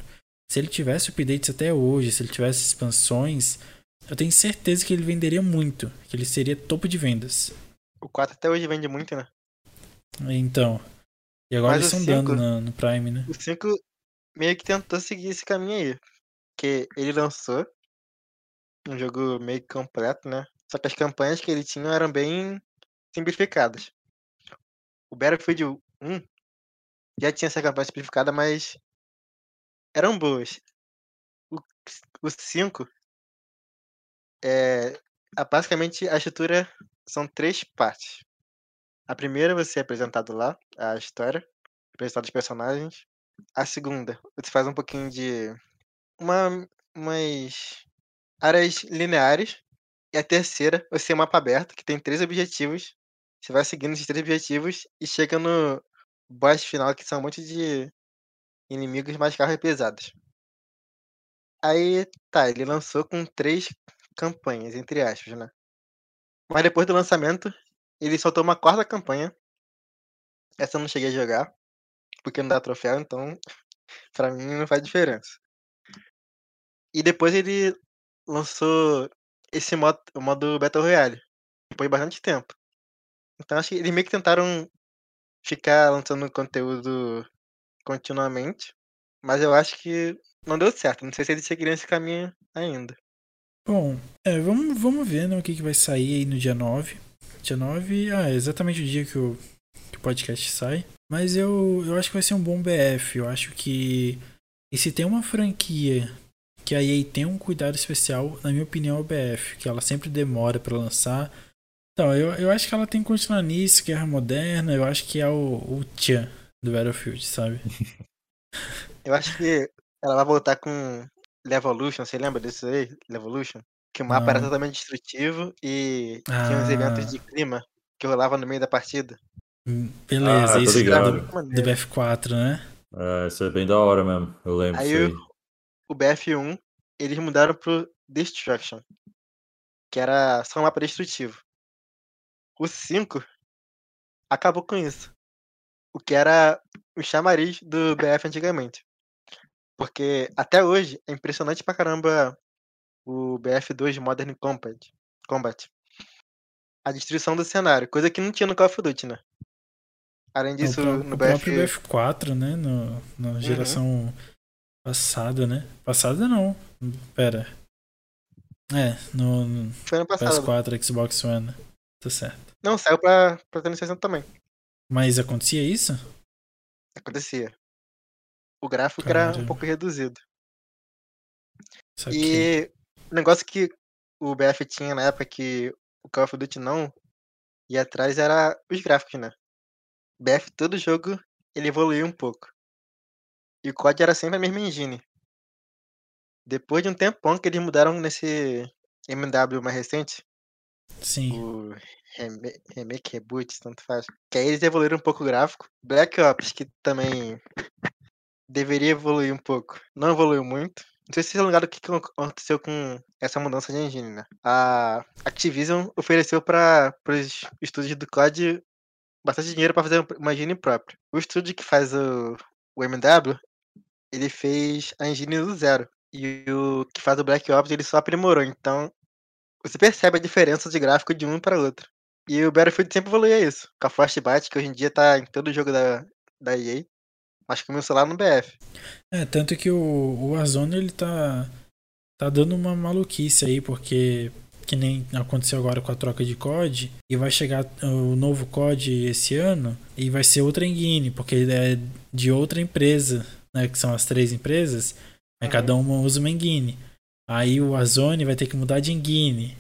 se ele tivesse updates até hoje, se ele tivesse expansões, eu tenho certeza que ele venderia muito, que ele seria topo de vendas. O 4 até hoje vende muito, né? Então. E agora Mas eles estão dando no, no, Prime, né? O 5 meio que tentou seguir esse caminho aí. Que ele lançou. um jogo meio completo, né? Só que as campanhas que ele tinha eram bem simplificadas. O Battlefield 1 já tinha essa campanha simplificada, mas eram boas. O, o 5 é, basicamente a estrutura são três partes. A primeira você é apresentado lá, a história, apresentado os personagens. A segunda, você faz um pouquinho de uma umas áreas lineares. E a terceira, você é um mapa aberto que tem três objetivos. Você vai seguindo esses três objetivos e chega no boss final, que são um monte de inimigos mais carros pesados. Aí, tá, ele lançou com três campanhas, entre aspas, né? Mas depois do lançamento, ele soltou uma quarta campanha. Essa eu não cheguei a jogar, porque não dá troféu, então [LAUGHS] pra mim não faz diferença. E depois ele lançou esse modo, o modo Battle Royale. Depois de bastante tempo. Então acho que eles meio que tentaram ficar lançando conteúdo continuamente. Mas eu acho que não deu certo. Não sei se eles seguiriam esse caminho ainda. Bom, é, vamos, vamos ver né, o que, que vai sair aí no dia 9. Dia 9, ah, é exatamente o dia que o, que o podcast sai. Mas eu, eu acho que vai ser um bom BF. Eu acho que. E se tem uma franquia que a EA tem um cuidado especial, na minha opinião, é o BF, que ela sempre demora para lançar. Então, eu, eu acho que ela tem que continuar nisso, Guerra Moderna, eu acho que é o, o Tchan do Battlefield, sabe? [LAUGHS] eu acho que ela vai voltar com Levolution, você lembra desse aí? Levolution? Que o mapa Não. era totalmente destrutivo e ah. tinha uns eventos de clima que rolava no meio da partida. Hum, beleza, ah, isso é do, do BF4, né? É, isso é bem da hora mesmo, eu lembro. Aí, aí. O, o BF1, eles mudaram pro Destruction, que era só um mapa destrutivo. O 5 acabou com isso. O que era o chamariz do BF antigamente. Porque até hoje é impressionante pra caramba o BF2 Modern Combat. Combat. A destruição do cenário, coisa que não tinha no Call of Duty, né? Além disso, o, no o BF... próprio BF4, né? No, na uhum. geração uhum. passada, né? Passada não. Pera. É, no, no Foi ano passado. PS4, Xbox One. Tá certo. Não, saiu pra, pra 360 também. Mas acontecia isso? Acontecia. O gráfico Caramba. era um pouco reduzido. E o negócio que o BF tinha na época que o Call of Duty não ia atrás era os gráficos, né? BF, todo jogo, ele evoluiu um pouco. E o COD era sempre a mesma engine. Depois de um tempão que eles mudaram nesse MW mais recente. Sim. O remake, reboot, tanto faz. Que aí eles evoluíram um pouco o gráfico. Black Ops, que também deveria evoluir um pouco. Não evoluiu muito. Não sei se vocês ligado o que aconteceu com essa mudança de engine, né? A Activision ofereceu para os estúdios do COD bastante dinheiro para fazer uma engine própria. O estúdio que faz o, o MW, ele fez a engine do zero. E o que faz o Black Ops, ele só aprimorou. Então, você percebe a diferença de gráfico de um para outro. E o Battlefield sempre evoluía isso. Com a Frostbite, que hoje em dia tá em todo jogo da, da EA. Acho que começou lá no BF. É, tanto que o, o Warzone ele tá, tá dando uma maluquice aí, porque que nem aconteceu agora com a troca de COD, e vai chegar o novo COD esse ano, e vai ser outra engine, porque ele é de outra empresa, né, que são as três empresas, uhum. cada uma usa uma engine. Aí o Warzone vai ter que mudar de engine.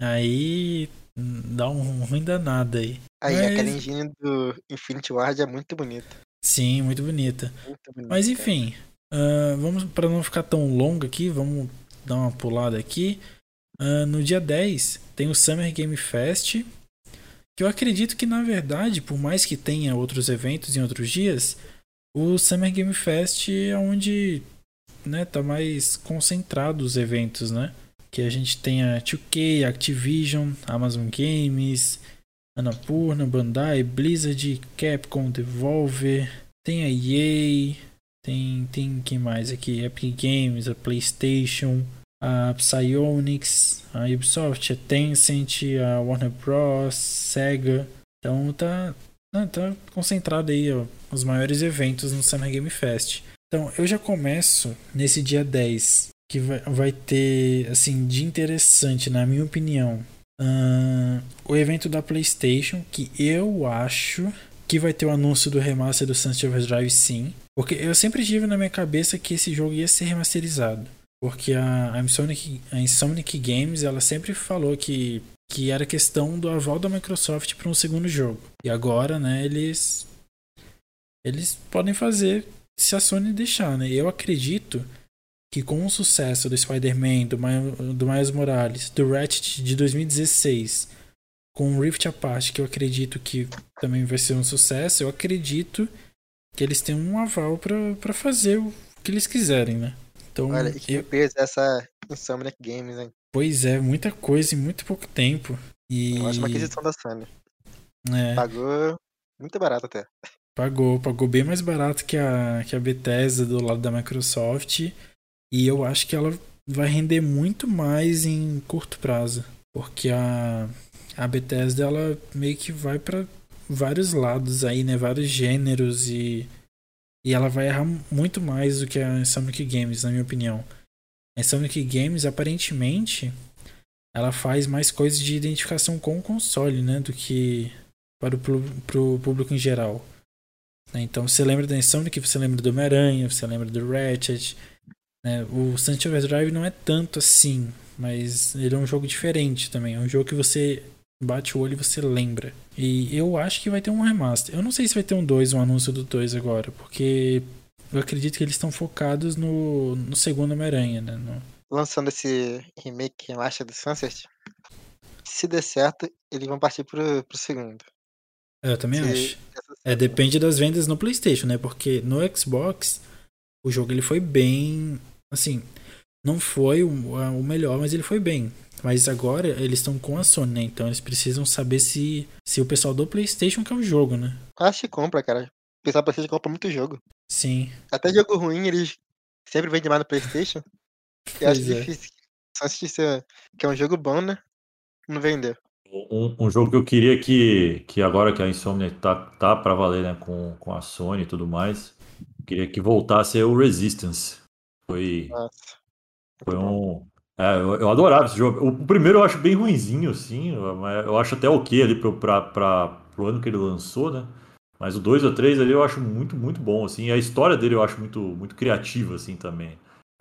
Aí dá um ruim danado aí. Aí Mas... aquela engine do Infinity Ward é muito bonita. Sim, muito bonita. Muito bonita Mas enfim, uh, vamos para não ficar tão longo aqui, vamos dar uma pulada aqui. Uh, no dia 10 tem o Summer Game Fest, que eu acredito que na verdade, por mais que tenha outros eventos em outros dias, o Summer Game Fest é onde né, tá mais concentrado os eventos, né? Que a gente tem a 2K, Activision, Amazon Games, Annapurna, Bandai, Blizzard, Capcom, Devolver, tem a EA, tem, tem quem mais aqui? Epic Games, a PlayStation, a Psyonix, a Ubisoft, a Tencent, a Warner Bros, Sega. Então tá, né, tá concentrado aí ó, os maiores eventos no Summer Game Fest. Então eu já começo nesse dia 10 que vai, vai ter, assim, de interessante, na minha opinião, uh, o evento da PlayStation, que eu acho que vai ter o anúncio do remaster do Sunset Overdrive, sim. Porque eu sempre tive na minha cabeça que esse jogo ia ser remasterizado. Porque a, a, Insomniac, a Insomniac Games ela sempre falou que, que era questão do aval da Microsoft para um segundo jogo. E agora, né, eles eles podem fazer se a Sony deixar, né? Eu acredito que com o sucesso do Spider-Man, do, do Miles Morales, do Ratchet de 2016, com o Rift Apart, que eu acredito que também vai ser um sucesso, eu acredito que eles têm um aval para fazer o que eles quiserem, né? Então, Olha, que eu... peso essa Insomniac Games, hein? Pois é, muita coisa em muito pouco tempo. E... Ótima aquisição da Sony. É. Pagou muito barato até. Pagou, pagou bem mais barato que a, que a Bethesda do lado da Microsoft. E eu acho que ela vai render muito mais em curto prazo. Porque a, a Bethesda ela meio que vai para vários lados aí, né? Vários gêneros e e ela vai errar muito mais do que a Insomniac Games, na minha opinião. A Insomniac Games, aparentemente, ela faz mais coisas de identificação com o console, né? Do que para o pro público em geral. Então, você lembra da Insomniac, você lembra do Homem-Aranha, você lembra do Ratchet. Né? O Sunset Overdrive não é tanto assim, mas ele é um jogo diferente também. É um jogo que você bate o olho e você lembra. E eu acho que vai ter um remaster. Eu não sei se vai ter um 2, um anúncio do 2 agora, porque eu acredito que eles estão focados no, no segundo Homem-Aranha, né? No... Lançando esse remake remaster do Sunset, se der certo, eles vão partir pro, pro segundo. É, eu também se acho. É, depende das vendas no PlayStation, né? Porque no Xbox o jogo ele foi bem, assim, não foi o, o melhor, mas ele foi bem. Mas agora eles estão com a Sony, né? Então eles precisam saber se, se o pessoal do PlayStation quer o jogo, né? Acho que compra, cara. O pessoal do PlayStation compra muito jogo. Sim. Até jogo ruim eles sempre vendem mais no PlayStation. [LAUGHS] Eu acho é. difícil. Só se que é um jogo bom, né? Não vender. Um, um, jogo que eu queria que, que agora que a Insomnia tá, tá pra valer, né, com, com a Sony e tudo mais, queria que voltasse o Resistance. Foi. Nossa. Foi um, é, eu, eu, adorava esse jogo. O, primeiro eu acho bem ruinzinho, assim, eu acho até ok ali pro, pra, pra, pro ano que ele lançou, né? Mas o 2 ou 3 ali eu acho muito, muito bom, assim. E a história dele eu acho muito, muito criativa, assim, também.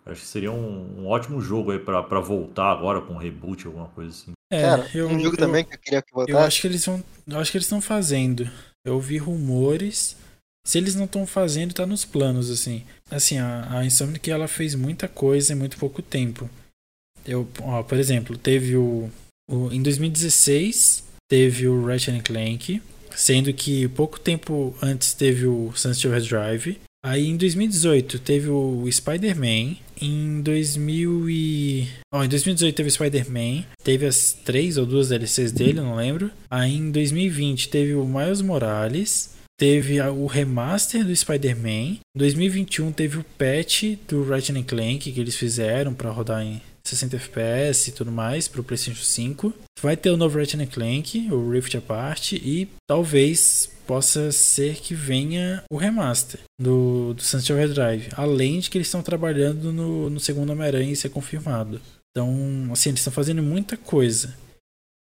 acho que seria um, um ótimo jogo aí pra, pra voltar agora com um reboot, alguma coisa assim. É, Cara, eu, um jogo eu, também que eu queria que voltasse. Eu acho que eles vão. Eu acho que eles estão fazendo. Eu ouvi rumores. Se eles não estão fazendo, tá nos planos, assim. Assim, a, a Insomniac ela fez muita coisa em muito pouco tempo. Eu, ó, por exemplo, teve o, o, Em 2016, teve o Ratchet Clank, sendo que pouco tempo antes teve o Sunset Overdrive. Aí em 2018 teve o Spider-Man. Em 2000 e... oh, em 2018 teve o Spider-Man. Teve as três ou duas DLCs dele, não lembro. Aí em 2020 teve o Miles Morales. Teve o remaster do Spider-Man. Em 2021 teve o patch do Ratchet Clank que eles fizeram para rodar em 60 FPS e tudo mais para o PlayStation 5. Vai ter o novo Ratchet Clank, o Rift Apart e talvez possa ser que venha o remaster do, do Sunset Overdrive. Além de que eles estão trabalhando no, no segundo Homem-Aranha e ser confirmado. Então, assim, eles estão fazendo muita coisa.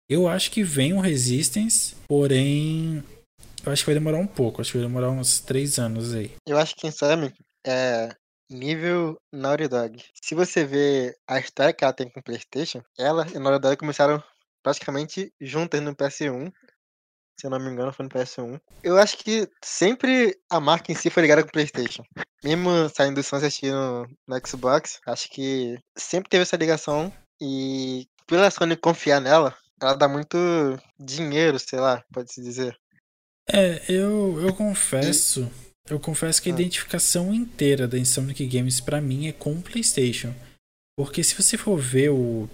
Eu acho que vem o Resistance, porém. Eu acho que vai demorar um pouco. Acho que vai demorar uns três anos aí. Eu acho que, quem sabe, é, Nível Naughty Dog. Se você vê a história que ela tem com o PlayStation, ela e Naughty Dog começaram praticamente juntas no PS1. Se eu não me engano, foi no PS1. Eu acho que sempre a marca em si foi ligada com o PlayStation. Mesmo saindo do Sunset no, no Xbox, acho que sempre teve essa ligação. E pela Sony confiar nela, ela dá muito dinheiro, sei lá, pode-se dizer. É, eu, eu confesso. Eu confesso que a ah. identificação inteira da Insomniac Games para mim é com o PlayStation. Porque se você for ver o,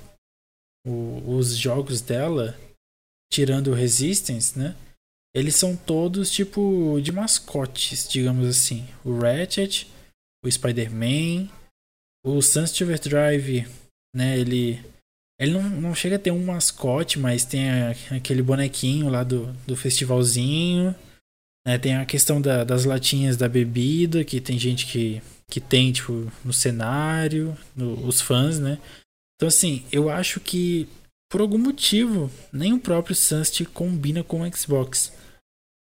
o, os jogos dela, tirando o Resistance, né? Eles são todos tipo de mascotes, digamos assim. O Ratchet, o Spider-Man, o Sunset Overdrive, né? Ele, ele não, não chega a ter um mascote, mas tem a, aquele bonequinho lá do, do festivalzinho. Né, tem a questão da, das latinhas da bebida, que tem gente que, que tem, tipo, no cenário, no, os fãs, né? Então, assim, eu acho que por algum motivo, nem o próprio Sunset combina com o Xbox.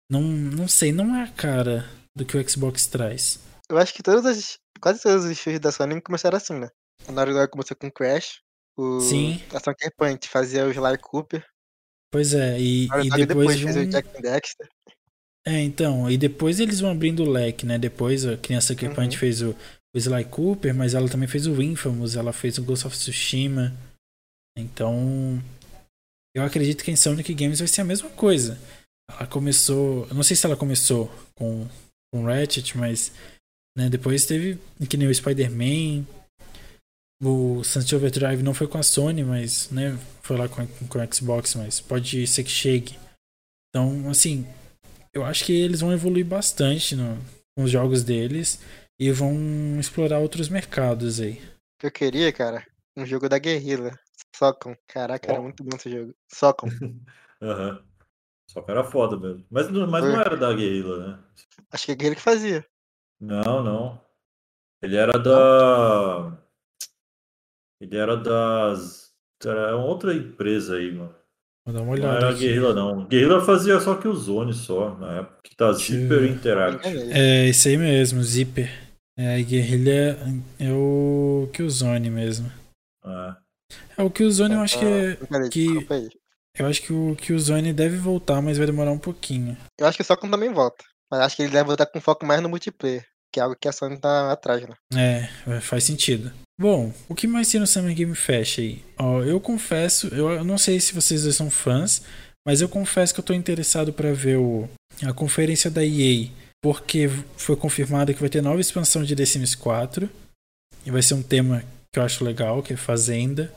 Não, não sei, não é a cara do que o Xbox traz. Eu acho que todas as. Quase todos os filmes da Sony começaram assim, né? A Naughty Dog começou com Crash. O, Sim. A Sucker Punch fazia o Sly Cooper. Pois é, e, A e depois, depois de fez um... o Jack Dexter. É, então, e depois eles vão abrindo o leque, né? Depois a criança que Uhum. Punch fez o, o Sly Cooper, mas ela também fez o Infamous, ela fez o Ghost of Tsushima. Então, eu acredito que em Sonic Games vai ser a mesma coisa. Ela começou, eu não sei se ela começou com com Ratchet, mas né, depois teve que nem o Spider-Man. O Sunset Overdrive não foi com a Sony, mas né, foi lá com, com o Xbox, mas pode ser que chegue. Então, assim, eu acho que eles vão evoluir bastante no, nos jogos deles e vão explorar outros mercados aí. O que eu queria, cara, um jogo da Guerrilla. Socom. Caraca, era Ó. muito bom esse jogo. Socom. [LAUGHS] Aham. Só que era foda mesmo. Mas, não- mas não era da Guerrilla, né? Acho que é a Guerrilla que fazia. Não, não. Ele era da. Ele era das. Era uma outra empresa aí, mano. Vou dar uma Não olhada era a aqui. Guerrilla, não. Guerrilla fazia só que o Zone só, na época. Que tá Zipper ver. Interactive. É, isso aí mesmo, Zipper. É, a guerrilha é o Killzone mesmo. É. É, o Killzone eu acho que é, Peraí, que- desculpa aí. eu acho que o Killzone deve voltar, mas vai demorar um pouquinho. Eu acho que o Socom também volta. Mas acho que ele deve voltar com foco mais no multiplayer. Que é algo que a Sony tá atrás, né? É, faz sentido. Bom, o que mais tem no Summer Game Fest aí? Ó, eu confesso, eu não sei se vocês dois são fãs, mas eu confesso que eu tô interessado pra ver o, a conferência da EA, porque foi confirmado que vai ter nova expansão de The Sims 4 e vai ser um tema que eu acho legal, que é Fazenda,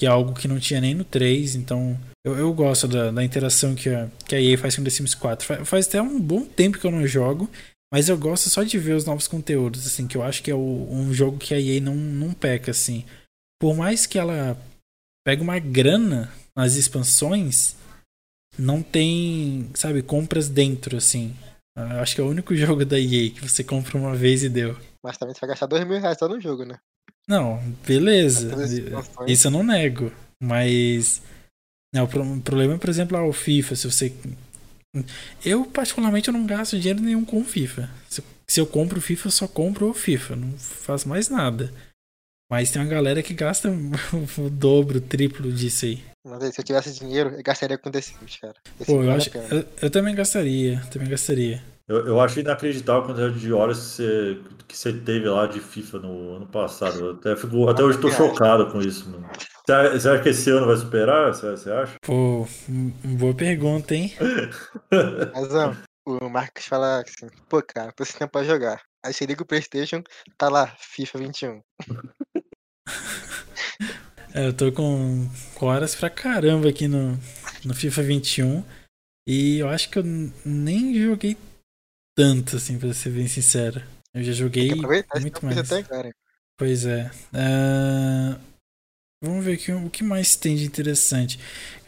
que é algo que não tinha nem no 3, então eu, eu gosto da, da interação que a, que a EA faz com The Sims 4. Fa- Faz até um bom tempo que eu não jogo, mas eu gosto só de ver os novos conteúdos, assim, que eu acho que é o- um jogo que a EA não, não peca, assim. Por mais que ela pegue uma grana nas expansões, não tem, sabe, compras dentro, assim. Eu acho que é o único [LAUGHS] jogo da EA que você compra uma vez e deu. Mas também você vai gastar dois mil reais só no jogo, né? Não, beleza. Isso eu não nego. Mas. Não, o pro- o problema é, por exemplo, ah, o FIFA. Se você. Eu, particularmente, eu não gasto dinheiro nenhum com FIFA. Se, eu compro FIFA, eu só compro o FIFA. Não faço mais nada. Mas tem uma galera que gasta [LAUGHS] o dobro, o triplo disso aí. Mas se eu tivesse dinheiro, eu gastaria com The Sims, cara. Pô, eu, acho, eu, eu também gastaria. Também gastaria. Eu, eu acho inacreditável a quantidade de horas que você, que você teve lá de FIFA no ano passado. Eu até, fico, até hoje tô chocado com isso, mano. Você acha- você acha que esse ano vai superar? Você, você acha? Pô, um- uma boa pergunta, hein? [LAUGHS] Mas, ó, o Marcos fala assim, pô, cara, tô sem tempo pra jogar. Aí você liga o Playstation, tá lá, FIFA 21. [LAUGHS] É, eu tô com, horas pra caramba aqui no, no FIFA 21. E eu acho que eu nem joguei tanto, assim, pra ser bem sincero. Eu já joguei muito mais. tem, cara. Pois é. Ah, vamos ver aqui o que mais tem de interessante.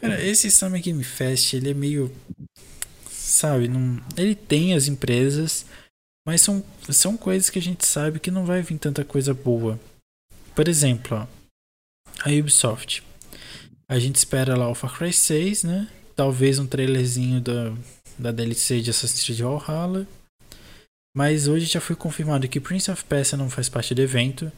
Cara, esse Summer Game Fest, ele é meio. Sabe, não, ele tem as empresas, mas são, são coisas que a gente sabe que não vai vir tanta coisa boa. Por exemplo, ó, a Ubisoft. A gente espera lá o Far Cry 6, né? Talvez um trailerzinho da, da DLC de Assassin's Creed Valhalla. Mas hoje já foi confirmado que Prince of Persia não faz parte do evento,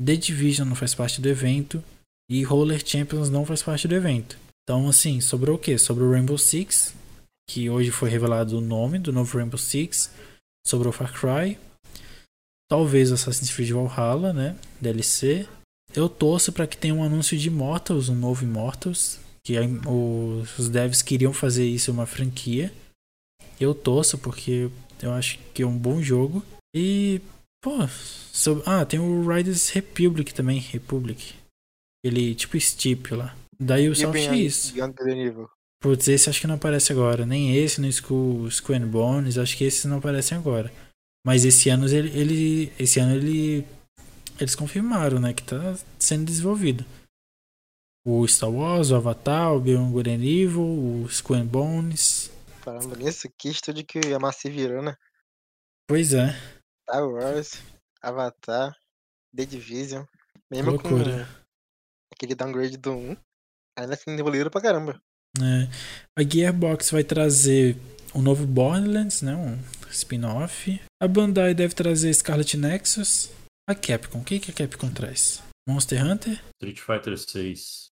The Division não faz parte do evento e Roller Champions não faz parte do evento. Então, assim, sobrou o quê? Sobrou Rainbow Six, que hoje foi revelado o nome do novo Rainbow Six. Sobrou Far Cry. Talvez Assassin's Creed Valhalla, né? DLC. Eu torço para que tenha um anúncio de Immortals, um novo Immortals. Que os devs queriam fazer isso uma franquia. Eu torço porque eu acho que é um bom jogo. E, pô, sob- ah, tem o Riders Republic também, Republic. Ele tipo Steep lá. Da Ubisoft é isso. Putz, esse acho que não aparece agora. Nem esse, nem Skull and Bones, acho que esses não aparecem agora. Mas esse ano ele, ele esse ano ele eles confirmaram, né, que tá sendo desenvolvido. O Star Wars, o Avatar, o Beyond Good and Evil, o and Bones. Falando nisso, que estúdio que a Massive virou, né? Pois é. Star Wars. Avatar, The Division. Mesmo Loucura. com aquele downgrade do 1, ainda assim evoluíram pra caramba. É, a Gearbox vai trazer um novo Borderlands, né? Um spin-off. A Bandai deve trazer Scarlet Nexus. A Capcom, o que, que a Capcom traz? Monster Hunter? Street Fighter 6.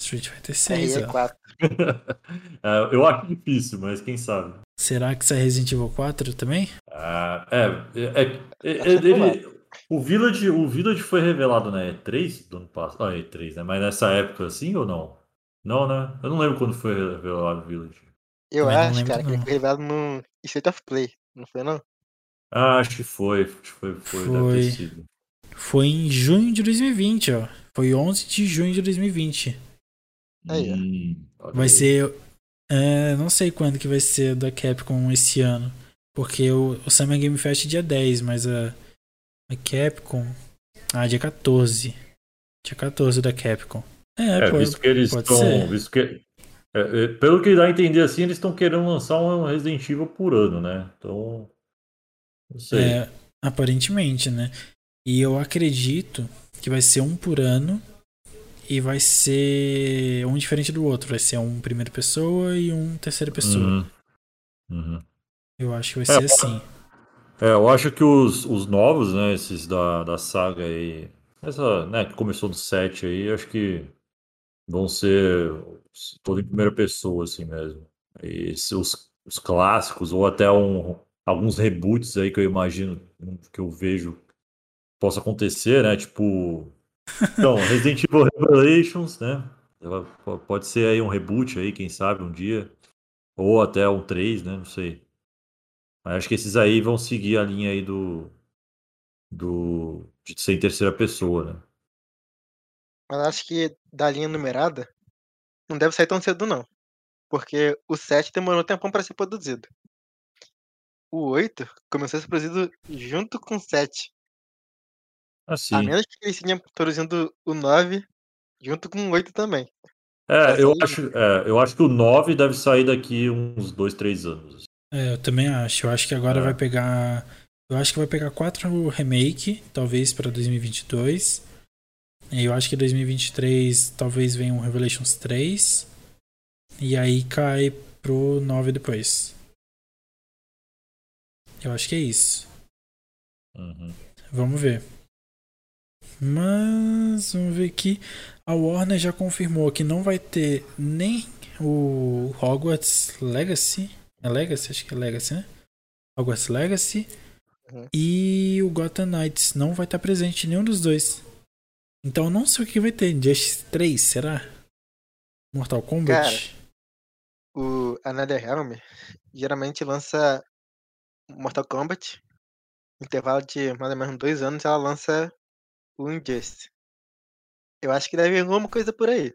Street Fighter 6, ó. RE4. [LAUGHS] É, eu acho difícil, mas quem sabe. Será que sai Resident Evil 4 também? Ah, é, é, é- é- ele- o Village, o Village foi revelado na E3 do ano passado. Ah, E3, né? Mas nessa época assim ou não? Não, né? Eu não lembro quando foi revelado o Village. Eu Também não acho, cara, que ele não. foi revelado no State of Play, não foi não? Ah, acho que foi. Acho que foi, foi, deve Foi. ter sido. Foi em junho de 2020, ó. Foi 11 de junho de 2020. Aí. Hum, Vai aí. ser. é, não sei quando que vai ser da Capcom esse ano. Porque o, o Summer Game Fest é dia 10, mas a, a Capcom. Ah, dia 14. Dia 14 da Capcom. É, É, pô, visto que eles pode estão. ser. Visto que, é, é, pelo que dá a entender assim, eles estão querendo lançar um Resident Evil por ano, né? Então. Não sei. É, aparentemente, né? E eu acredito que vai ser um por ano. E vai ser um diferente do outro. Vai ser um primeira pessoa e um terceira pessoa. Uhum. Uhum. Eu acho que vai É, ser assim. É, eu acho que os, os novos, né, esses da, da saga aí, essa, né, que começou no 7 aí, acho que vão ser todos em primeira pessoa, assim mesmo. E se os, os clássicos, ou até um, alguns reboots aí que eu imagino, que eu vejo possa acontecer, né, tipo... Então, Resident Evil Revelations, né, p- pode ser aí um reboot aí, quem sabe, um dia. Ou até um 3, né, não sei. Mas acho que esses aí vão seguir a linha aí do. do de ser em terceira pessoa, né? Mas acho que da linha numerada não deve sair tão cedo não. Porque o 7 demorou um tempão pra ser produzido. O 8 começou a ser produzido junto com o 7. Assim. A menos que eles estejam produzindo o 9 junto com o 8 também. É, eu acho, é, eu acho que o 9 deve sair daqui uns 2, 3 anos. É, eu também acho. Eu acho que agora É. vai pegar. Eu acho que vai pegar quatro remake, talvez pra 2022. E eu acho que 2023 talvez venha um Revelations 3. E aí cai pro 9 depois. Eu acho que é isso. Uhum. Vamos ver. Mas vamos ver aqui. A Warner já confirmou que não vai ter nem o Hogwarts Legacy. É Legacy? Acho que é Legacy, né? Hogwarts Legacy. Uhum. E o Gotham Knights não vai estar presente em nenhum dos dois. Então eu não sei o que vai ter. Justice 3, será? Mortal Kombat? O a NetherRealm geralmente lança Mortal Kombat. Intervalo de mais ou menos dois anos ela lança o Injustice. Eu acho que deve vir alguma coisa por aí.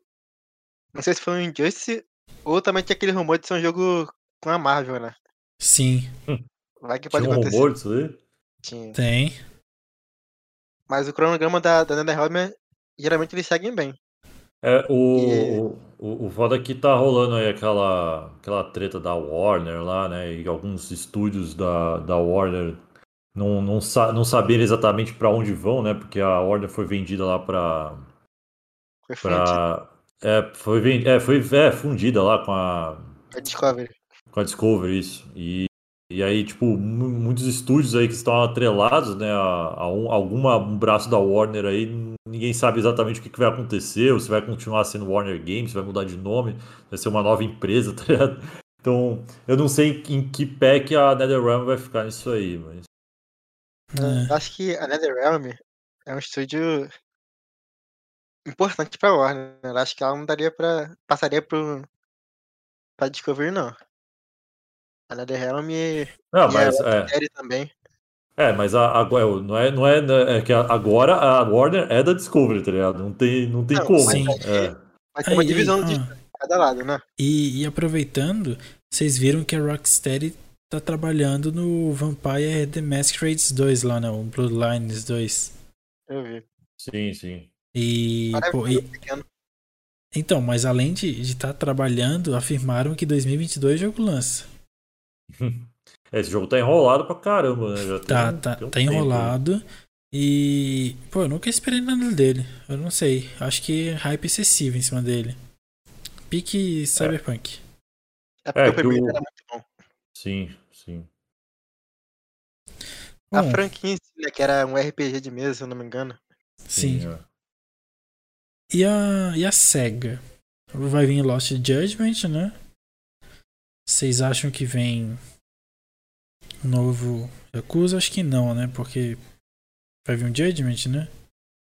Não sei se foi o Injustice ou também tinha aquele rumor de ser um jogo com a Marvel, né? Sim, Vai que pode Tinha um acontecer. rumor disso aí? Tinha. tem. Mas o cronograma da, da NetherRealm geralmente eles seguem bem. É, o, E- o, o, o foda é que tá rolando aí aquela, aquela treta da Warner lá, né? E alguns estúdios da, da Warner não, não, sa não saberem exatamente pra onde vão, né? Porque a Warner foi vendida lá pra. Foi pra é, foi, ven- é, foi é, fundida lá com a, A Discovery. com a Discovery, isso. E, e aí, tipo, mu- muitos estúdios aí que estão atrelados, né, a, a um, alguma, um braço da Warner aí, ninguém sabe exatamente o que, que vai acontecer, ou se vai continuar sendo Warner Games, se vai mudar de nome, vai ser uma nova empresa, [LAUGHS] tá ligado? Então, eu não sei em que pé que a NetherRealm vai ficar nisso aí, mas... É. Eu acho que a NetherRealm é um estúdio importante pra Warner. Eu acho que ela não daria pra. passaria pro. pra Discovery, não. A NetherRealm e, Não, e mas, a é, também. é, mas a- agora, não é, não é, é que a- agora a Warner é da Discovery, tá ligado? Não tem, não tem Não, como. sim. É. Vai ter uma divisão de ah, cada lado, né? E, e aproveitando, vocês viram que a Rocksteady tá trabalhando no Vampire The Masquerades 2 lá, né? O Bloodlines 2. Eu vi. Sim, sim. E, pô, e- então, mas além de estar trabalhando, afirmaram que 2022 o jogo lança. É, [LAUGHS] Esse jogo tá enrolado pra caramba, né? Já Tá, tem tá, tem um tá tempo aí. enrolado. E, pô, eu nunca esperei nada dele. Eu não sei. Acho que é hype excessivo em cima dele. Pique Cyberpunk. É porque É, o primeiro o- era muito bom. Sim. A Bom, franquia, né, que era um RPG de mesa, se eu não me engano. sim. é. E a, e a SEGA? Vai vir Lost Judgment, né? Vocês acham que vem um novo Yakuza? Acho que não, né? Porque vai vir um Judgment, né?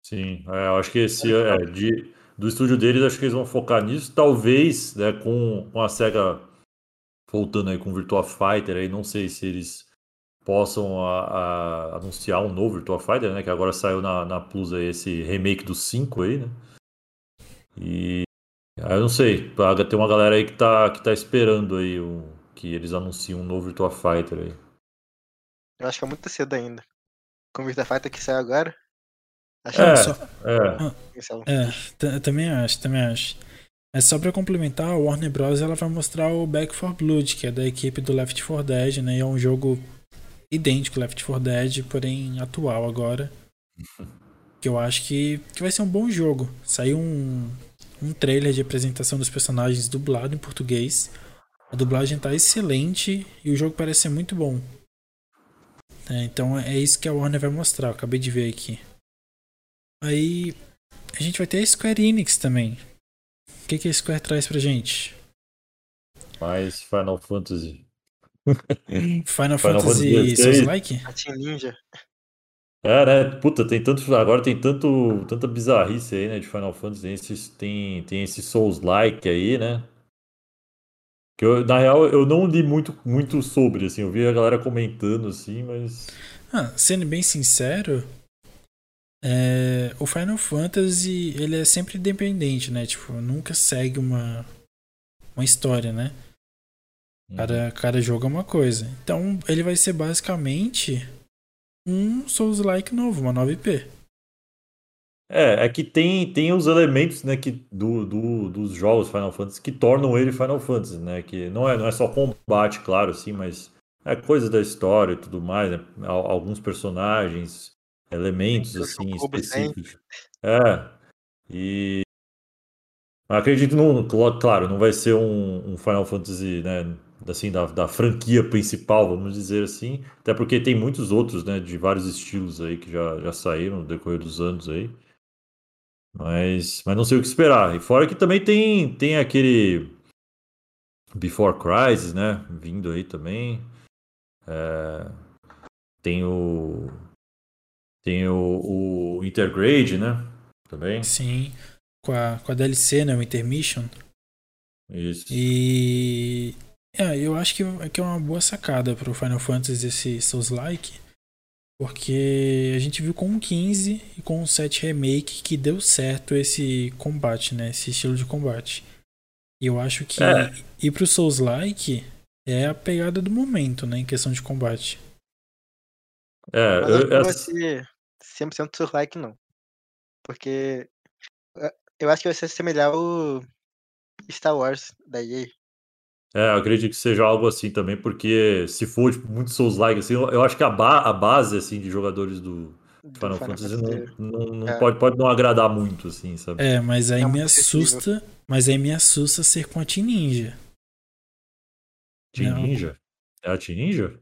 Sim, é, eu acho que esse é, de, do estúdio deles, acho que eles vão focar nisso. Talvez, né, com, com a SEGA voltando aí com o Virtua Fighter, aí não sei se eles possam a- a- anunciar um novo Virtua Fighter, né? Que agora saiu na, na Plus aí esse remake do 5 aí, né? E aí eu não sei, tem uma galera aí que tá, que tá esperando aí o, que eles anunciem um novo Virtua Fighter aí. Eu acho que é muito cedo ainda. Com o Virtua Fighter que saiu agora. Acho É. que Só- É, isso é É, t- também acho, também acho. Mas só pra complementar, a Warner Bros. ela vai mostrar o Back 4 Blood, que é da equipe do Left 4 Dead, né? E é um jogo idêntico Left 4 Dead, porém atual agora. [LAUGHS] Que eu acho que, que vai ser um bom jogo. Saiu um, um trailer de apresentação dos personagens dublado em português. A dublagem tá excelente e o jogo parece ser muito bom. É, então é isso que a Warner vai mostrar, eu acabei de ver aqui. Aí a gente vai ter a Square Enix também. O que, que a Square traz pra gente? mais Final Fantasy. Final, Final Fantasy Fantasy Souls XVI. Like? A Team Ninja. É, né? Puta, tem tanto. Agora tem tanto, tanta bizarrice aí, né? De Final Fantasy. Tem, esses, tem, tem esse Souls-like aí, né? Que eu, na real, eu não li muito, muito sobre, assim. Eu vi a galera comentando, assim, mas. Ah, sendo bem sincero, é, o Final Fantasy ele é sempre independente, né? Tipo, nunca segue uma, uma história, né? Cada, cada jogo é uma coisa. Então ele vai ser basicamente um Souls-like novo, uma nova IP. É, é que tem, tem os elementos, né, que, do, do, dos jogos Final Fantasy que tornam ele Final Fantasy, né? Que não é, não é só combate, claro, assim, mas é coisa da história e tudo mais, né? Al- Alguns personagens, elementos, assim, específicos. É, e... Acredito, cl- claro, não vai ser um, um Final Fantasy, né, assim, da, da franquia principal, vamos dizer assim, até porque tem muitos outros, né, de vários estilos aí que já, já saíram no decorrer dos anos aí. Mas, mas não sei o que esperar. E fora que também tem, tem aquele Before Crisis, né? Vindo aí também. É, tem o. Tem o, o Intergrade, né? Também. Sim. Com a, com a DLC, né? O Intermission. Isso. E. É, eu acho que, que é uma boa sacada pro Final Fantasy esse Souls-like. Porque a gente viu com o 15 e com o 7 Remake que deu certo esse combate, né? Esse estilo de combate. E eu acho que É. ir pro Souls-like é a pegada do momento, né? Em questão de combate. É, Mas eu- acho que não vai ser 100% Souls like, não. Porque eh, eu acho que vai ser semelhar ao Star Wars da EA. É, eu acredito que seja algo assim também, porque se for tipo, muito Souls-like, assim, eu, eu acho que a, ba- a base assim, de jogadores do do Final, Fantasy não, não, não É. pode, pode não agradar muito, assim, sabe? É, mas aí É me muito acessível. assusta. Mas aí me assusta ser com a Team Ninja. Team Não. Ninja? É a Team Ninja?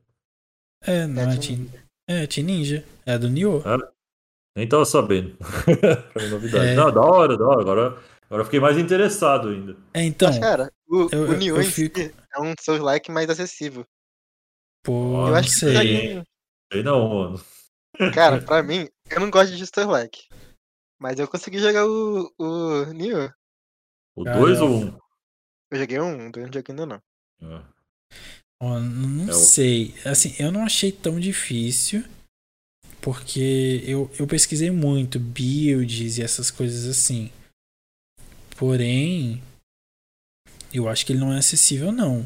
É, não é, É, a Team Team. É, a Team Ninja. É a do Nioh. Nem tava sabendo. [LAUGHS] mim, novidade. É. Não, da hora, da hora. Agora, agora eu fiquei mais interessado ainda. É, então. Mas, cara, o, eu- o Nioh eu em si fico- é um Souls like mais acessível. Pô, Eu acho que sei. pra sei. Sei não, mano. [LAUGHS] Cara, pra mim, eu não gosto de Souls like. Mas eu consegui jogar o, o Nioh. O Cara, 2 eu- ou 1? Um? Eu joguei um, dois não joguei ainda não. É. Ó, não É o- sei. Assim, eu não achei tão difícil. Porque eu, eu pesquisei muito builds e essas coisas assim. Porém, eu acho que ele não é acessível, não.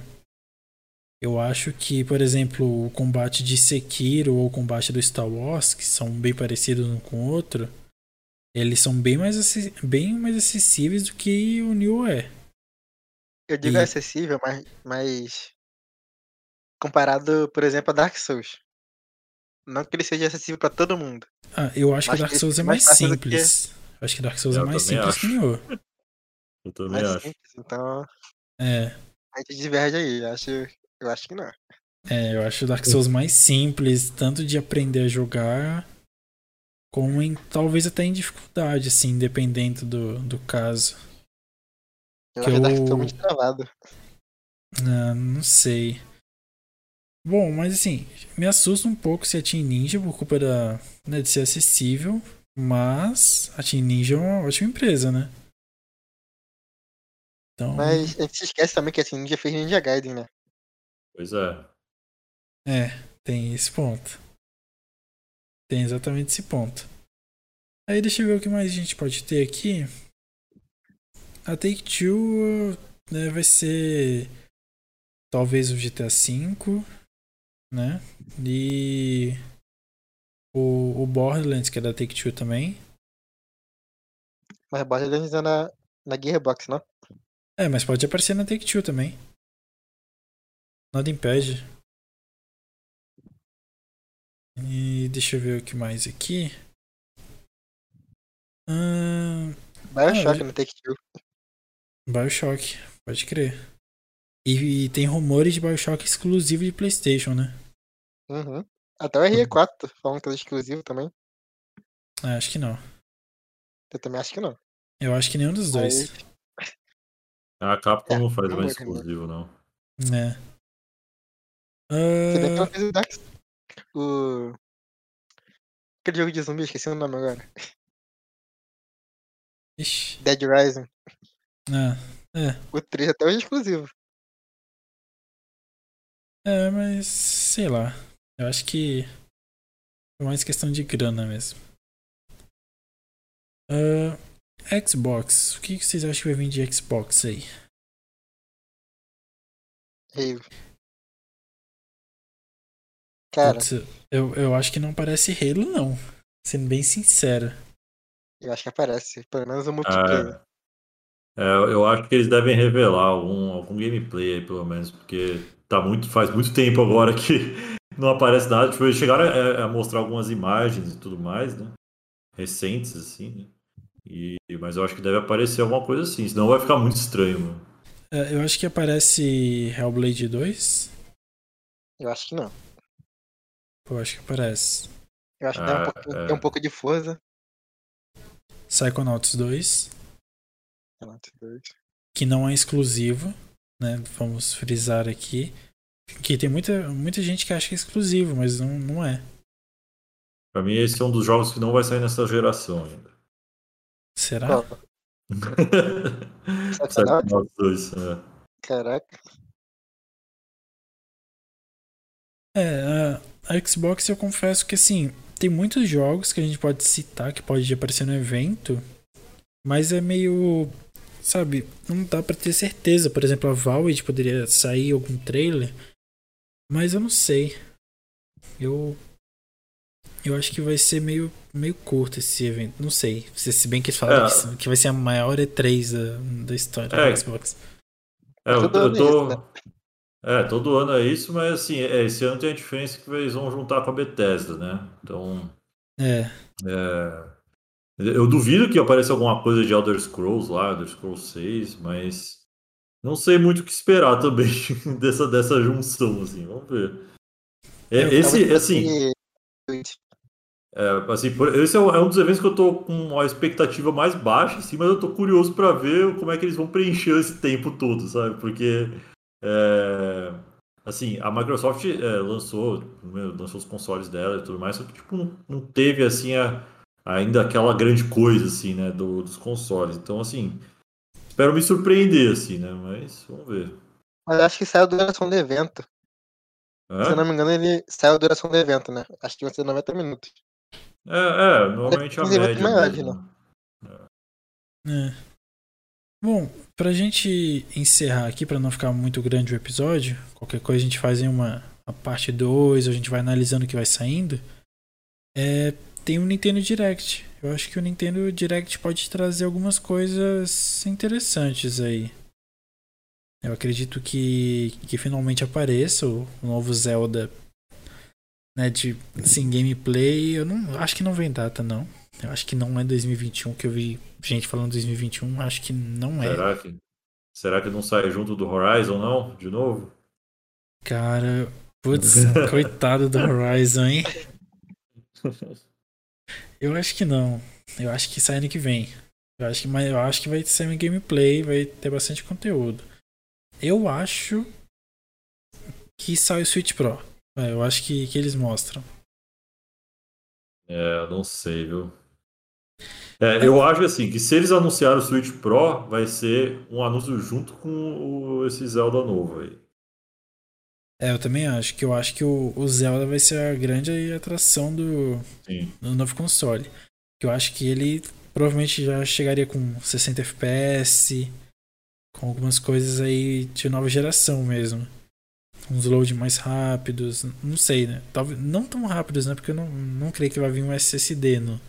Eu acho que, por exemplo, o combate de Sekiro ou o combate do Star Wars, que são bem parecidos um com o outro, eles são bem mais, bem mais acessíveis do que o Nioh é. Eu digo E- acessível, mas, mas. Comparado, por exemplo, a Dark Souls. Não que ele seja acessível pra todo mundo. Ah, eu acho Mas que Dark que Souls é mais mais que- simples. Eu acho que Dark Souls é Eu mais também simples que acho. Nioh. Eu também Mais acho. simples, então É, a gente diverge aí. Eu acho, eu acho que não. é, eu acho o Dark Souls mais simples, tanto de aprender a jogar, como em talvez até em dificuldade, assim, dependendo do, do caso. Eu Que acho Dark eu- Souls muito travado. Ah, não sei. Bom, mas assim, me assusta um pouco se a Team Ninja por culpa da, né, de ser acessível, mas a Team Ninja é uma ótima empresa, né? Então, Mas a gente se esquece também que assim, Ninja fez Ninja Gaiden, né? Pois é. é, tem esse ponto. Tem exatamente esse ponto. Aí deixa eu ver o que mais a gente pode ter aqui. A Take-Two né, vai ser talvez o GTA V, né? E o, o Borderlands, que é da Take-Two também. Mas Borderlands é na, na Gearbox, não? É, mas pode aparecer na Take-Two também. Nada impede. E deixa eu ver o que mais aqui. Ahn, Bioshock Ah, no Take-Two. Bioshock, pode crer. E, e tem rumores de Bioshock exclusivo de PlayStation, né? Uhum. Até o RE4 falando que é exclusivo também. Ah, acho que não. Eu também acho que não. Eu acho que nenhum dos dois. A Capcom É, não faz não mais exclusivo, não. né? Que Ah, ela fez o Dark. O. Aquele jogo de zumbi, esqueci o nome agora. ixi, Dead Rising. ah, O 3 até hoje é exclusivo. é, mas sei lá. Eu acho que é mais questão de grana mesmo. Ah, Xbox. O que vocês acham que vai vir de Xbox aí? Halo. Cara, Putz, eu, eu acho que não parece Halo, não. Sendo bem sincero. eu acho que aparece. Pelo menos o multiplayer. É, é, eu acho que eles devem revelar algum, algum gameplay aí, pelo menos, porque tá muito, faz muito tempo agora que [LAUGHS] não aparece nada. Tipo, eles chegaram a, a mostrar algumas imagens e tudo mais, né? Recentes, assim, né? E, mas eu acho que deve aparecer alguma coisa assim, senão vai ficar muito estranho, mano. É, eu acho que aparece Hellblade 2. Eu acho que não. Eu acho que aparece. Eu acho que tem, um Ah, pouquinho- é. tem um pouco de força. Psychonauts 2. Não, tem dois. Que não é exclusivo. Né? Vamos frisar aqui. Que tem muita, muita gente que acha que é exclusivo, mas não, não é. Pra mim, esse é um dos jogos que não vai sair nessa geração ainda. Será? Qual? Psychonauts? Psychonauts 2, é. Caraca. É, a, Xbox eu confesso que assim, tem muitos jogos que a gente pode citar que pode aparecer no evento, mas é meio. Sabe, não dá pra ter certeza. Por exemplo, a Valve poderia sair algum trailer, mas eu não sei. Eu. Eu acho que vai ser meio, meio curto esse evento. Não sei. Se se bem que eles falaram É. que, que vai ser a maior E3 da, da história É. da Xbox. É, eu, Todo eu ano é tô. isso, né? É, todo ano é isso, mas assim, é, esse ano tem a diferença que eles vão juntar com a Bethesda, né? Então, É. é, eu duvido que apareça alguma coisa de Elder Scrolls lá, Elder Scrolls 6, mas não sei muito o que esperar [LAUGHS] também dessa, dessa junção, assim, vamos ver. É, esse, assim, é, assim, por- esse é um, é um dos eventos que eu tô com uma expectativa mais baixa, assim, mas eu tô curioso pra ver como é que eles vão preencher esse tempo todo, sabe? Porque, é, assim, a Microsoft é, lançou, lançou os consoles dela e tudo mais, só que, tipo, não, não teve, assim, a- ainda aquela grande coisa, assim, né, do- dos consoles. Então, assim, espero me surpreender, assim, né? Mas vamos ver. Mas acho que saiu a duração do evento. Se eu não me engano, ele saiu a duração do evento, né? Acho que vai ser 90 minutos. É, é, normalmente a eventos média maiores, mesmo. É. Bom, pra gente encerrar aqui, pra não ficar muito grande o episódio, qualquer coisa a gente faz em uma, uma parte 2, a gente vai analisando o que vai saindo. É, tem o Nintendo Direct. Eu acho que o Nintendo Direct pode trazer algumas coisas interessantes aí. Eu acredito que, que finalmente apareça o novo Zelda né, de assim, gameplay, eu não acho que não vem data não. Eu acho que não é 2021 que eu vi gente falando 2021, acho que não é. Será que será que não sai junto do Horizon não, de novo? Cara, putz, [LAUGHS] coitado do Horizon, hein? [LAUGHS] Eu acho que não. Eu acho que sai ano que vem. Eu acho que, mas eu acho que vai ser um gameplay, vai ter bastante conteúdo. Eu acho que sai o Switch Pro. É, eu acho que, que eles mostram. É, não sei, viu? É, eu acho assim que se eles anunciarem o Switch Pro, vai ser um anúncio junto com o, esse Zelda novo aí. É, eu também acho que eu acho que o, o Zelda vai ser a grande atração do, do novo console. Eu acho que ele provavelmente já chegaria com 60 FPS, com algumas coisas aí de nova geração mesmo. Uns load mais rápidos, não sei, né? Talvez não tão rápidos, né? Porque eu não, não creio que vai vir um SSD no,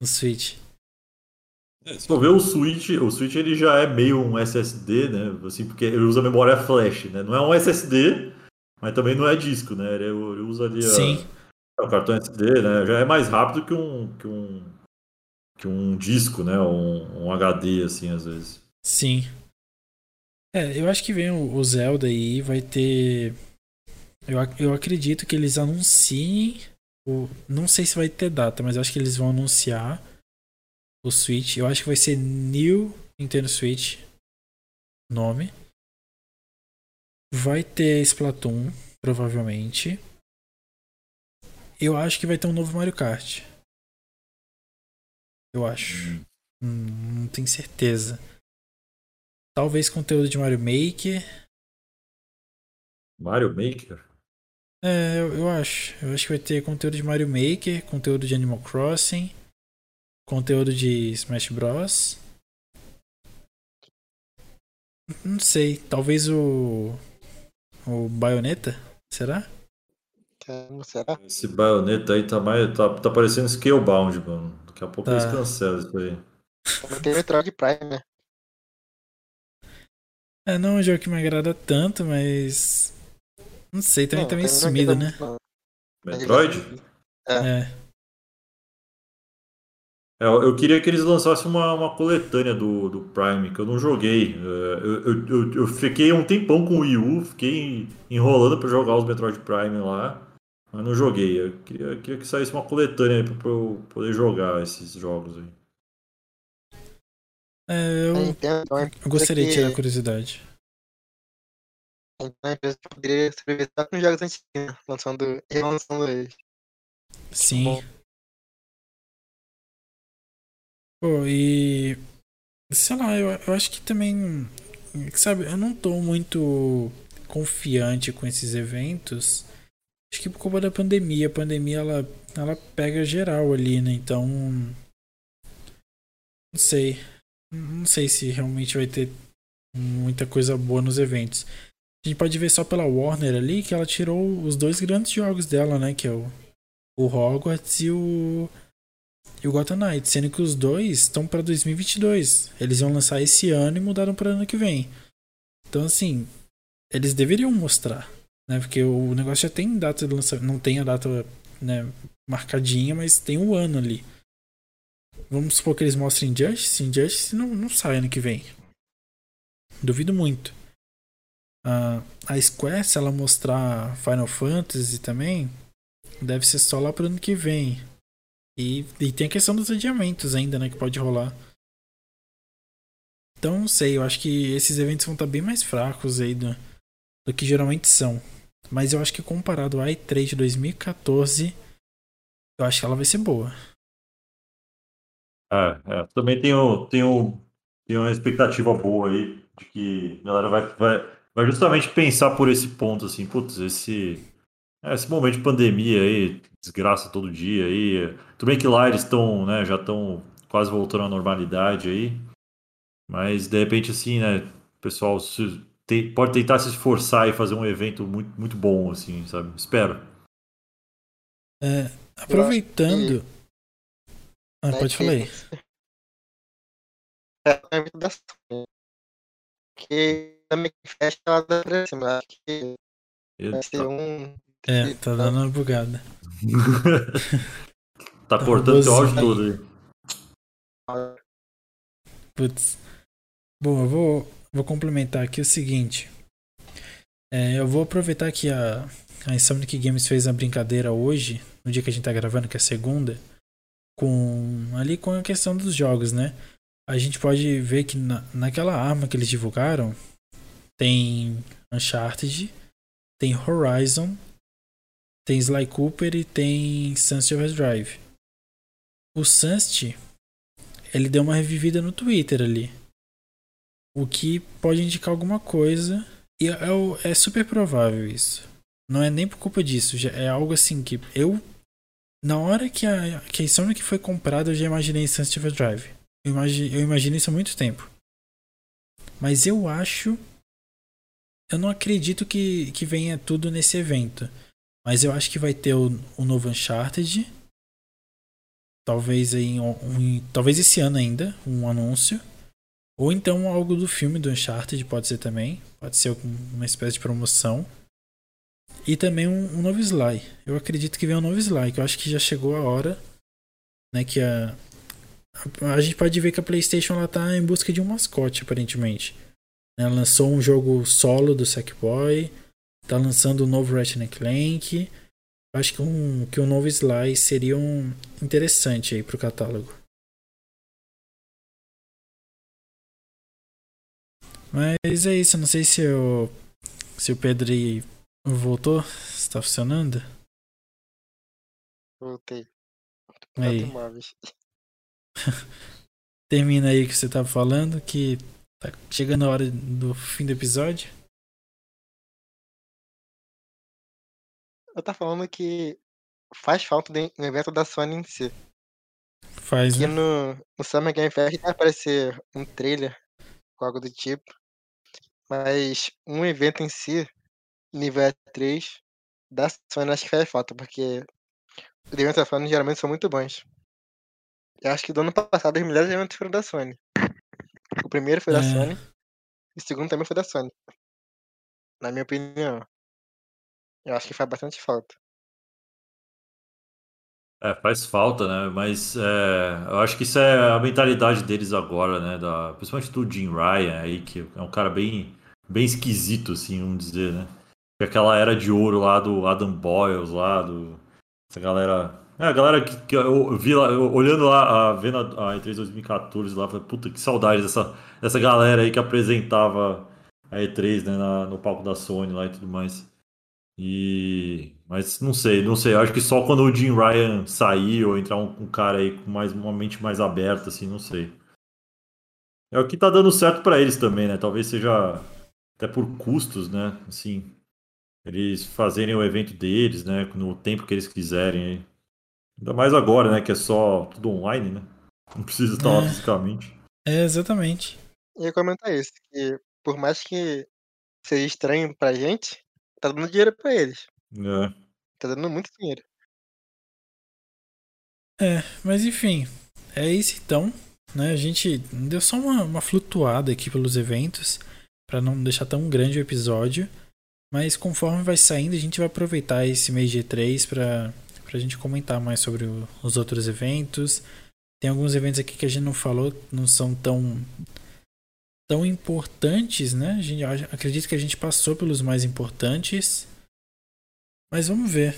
no Switch. É, se for ver o Switch, o Switch ele já é meio um SSD, né? Assim, porque ele usa memória flash, né? Não é um SSD, mas também não é disco, né? Ele, ele usa ali a, o cartão SD, né? Já é mais rápido que um que um que um disco, né? Um, um HD assim às vezes. Sim. É, eu acho que vem o, o Zelda aí, vai ter. Eu, eu acredito que eles anunciem. O, não sei se vai ter data, mas eu acho que eles vão anunciar o Switch. Eu acho que vai ser New Nintendo Switch. Nome. Vai ter Splatoon, provavelmente. Eu acho que vai ter um novo Mario Kart. Eu acho. Hum, não tenho certeza. Talvez conteúdo de Mario Maker. Mario Maker? É, eu, eu, acho. Eu acho que vai ter conteúdo de Mario Maker, conteúdo de Animal Crossing, conteúdo de Smash Bros. Não sei, talvez o. O Bayonetta? Será? Será? Esse Bayonetta aí tá mais. tá, tá parecendo Scalebound, mano. Daqui a pouco tá. eles cancelam isso aí. Vai ter Metroid Prime, né? É, não é um jogo que me agrada tanto, mas. Não sei, também tá meio sumido, né? Metroid? É. é. É, eu queria que eles lançassem uma, uma coletânea do, do Prime, que eu não joguei. É, eu, eu, eu, eu fiquei um tempão com o Wii U, fiquei enrolando para jogar os Metroid Prime lá, mas não joguei. Eu queria, eu queria que saísse uma coletânea aí pra eu poder jogar esses jogos aí. É, eu, então, é eu gostaria de tirar a curiosidade. Então a empresa poderia escrever só com jogos antigos, né? lançando e relançando eles. Sim. Bom. Pô, e. Sei lá, eu, eu acho que também. Sabe, eu não tô muito confiante com esses eventos. Acho que por culpa da pandemia. A pandemia ela, ela pega geral ali, né? Então. Não sei. Não sei se realmente vai ter muita coisa boa nos eventos. A gente pode ver só pela Warner ali que ela tirou os dois grandes jogos dela, né? Que é o, o Hogwarts e o, e o Gotham Knights. Sendo que os dois estão para 2022. Eles vão lançar esse ano e mudaram para ano que vem. Então, assim, eles deveriam mostrar. Né? Porque o negócio já tem data de lançamento. Não tem a data né, marcadinha, mas tem um ano ali. Vamos supor que eles mostrem Injustice. Injustice não, não sai ano que vem. Duvido muito. Uh, a Square, se ela mostrar Final Fantasy também, deve ser só lá pro ano que vem. E, e tem a questão dos adiamentos ainda, né? Que pode rolar. Então, não sei. Eu acho que esses eventos vão estar bem mais fracos aí do, do que geralmente são. Mas eu acho que comparado à E3 de 2014, eu acho que ela vai ser boa. É, é. Também tenho, tenho, tenho uma expectativa boa aí de que a galera vai, vai, vai justamente pensar por esse ponto, assim, putz, esse, esse momento de pandemia aí, desgraça todo dia aí. Tudo bem que lá eles estão, né, já estão quase voltando à normalidade aí. Mas de repente, assim, né, o pessoal se, pode tentar se esforçar e fazer um evento muito, muito bom, assim, sabe? Espero. É, aproveitando. Ah, pode falar aí. É, é que também fecha ela da cima. Acho que vai ser um É, tá dando uma bugada. [LAUGHS] tá cortando teu áudio todo aí. Putz. Bom, eu vou, vou complementar aqui o seguinte. É, eu vou aproveitar que a, a Insomniac Games fez a brincadeira hoje, no dia que a gente tá gravando, que é segunda, com ali com a questão dos jogos, né? A gente pode ver que na, naquela arma que eles divulgaram tem Uncharted, tem Horizon, tem Sly Cooper e tem Sunset Overdrive. O Sunset, ele deu uma revivida no Twitter ali. O que pode indicar alguma coisa. E é, é super provável isso. Não é nem por culpa disso. é algo assim que eu. Na hora que a, que a Insomniac foi comprada, eu já imaginei Sunset Overdrive. Eu imagino, eu imagino isso há muito tempo. Mas eu acho. Eu não acredito que, que venha tudo nesse evento. Mas eu acho que vai ter o, o novo Uncharted. Talvez em um, talvez esse ano ainda, um anúncio. Ou então algo do filme do Uncharted, pode ser também. Pode ser uma espécie de promoção. E também um, um novo Sly. Eu acredito que vem um novo Sly, que eu acho que já chegou a hora. Né, que a, a, gente pode ver que a PlayStation ela tá em busca de um mascote, aparentemente. Ela lançou um jogo solo do Sackboy tá lançando o um novo Ratchet Clank. Acho que um, que um novo Sly seria um interessante aí pro catálogo. Mas é isso, não sei se o, se o Pedro voltou, se tá funcionando. Voltei. Aí. [LAUGHS] Termina aí o que você tava falando, que tá chegando a hora do fim do episódio. eu tava falando que faz falta no evento da Sony em si. Faz, Aqui né? no, no Summer Game Fest vai aparecer um trailer com algo do tipo. Mas um evento em si, nível E3, da Sony acho que faz falta, porque os eventos da Sony geralmente são muito bons. Eu acho que do ano passado os melhores eventos foram da Sony. O primeiro foi da É. Sony, e o segundo também foi da Sony. Na minha opinião. Eu acho que faz bastante falta. É, faz falta, né? Mas é, eu acho que isso é a mentalidade deles agora, né? Da, principalmente do Jim Ryan aí, que é um cara bem, bem esquisito, assim, vamos dizer, né? Que aquela era de ouro lá do Adam Boyles, lá do. Essa galera. É, a galera que, que eu vi lá, eu, olhando lá, a, vendo a, a E3 2014 lá, falei, puta, que saudade dessa, dessa galera aí que apresentava a E3, né, na- no palco da Sony lá e tudo mais. E. Mas não sei, não sei. Eu acho que só quando o Jim Ryan sair ou entrar um, um cara aí com mais, uma mente mais aberta, assim, não sei. É o que tá dando certo pra eles também, né? Talvez seja até por custos, né? Assim, eles fazerem o evento deles, né? No tempo que eles quiserem. Ainda mais agora, né? Que é só tudo online, né? Não precisa estar lá É. fisicamente. É, exatamente. Eu ia comentar isso, que por mais que seja estranho pra gente, tá dando dinheiro pra eles. É. Tá dando muito dinheiro. É, mas enfim, é isso então. Né? A gente deu só uma, uma flutuada aqui pelos eventos para não deixar tão grande o episódio. Mas conforme vai saindo, a gente vai aproveitar esse mês de E3 para a gente comentar mais sobre o- os outros eventos. Tem alguns eventos aqui que a gente não falou, não são tão tão importantes, né? A gente acredito que a gente passou pelos mais importantes. Mas vamos ver.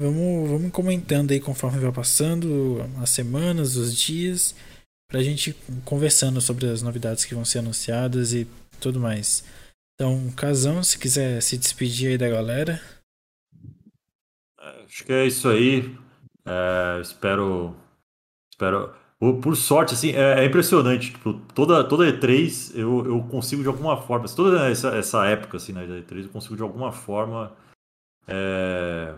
Vamos, vamos comentando aí conforme vai passando as semanas, os dias, pra gente ir conversando sobre as novidades que vão ser anunciadas e tudo mais. Então, Casão, se quiser se despedir aí da galera. Acho que é isso aí. É, espero. Espero. Por, sorte, assim, é, é impressionante. Tipo, toda, toda E3 eu, eu consigo de alguma forma. Toda essa, essa época assim, né, da E3, eu consigo de alguma forma. é,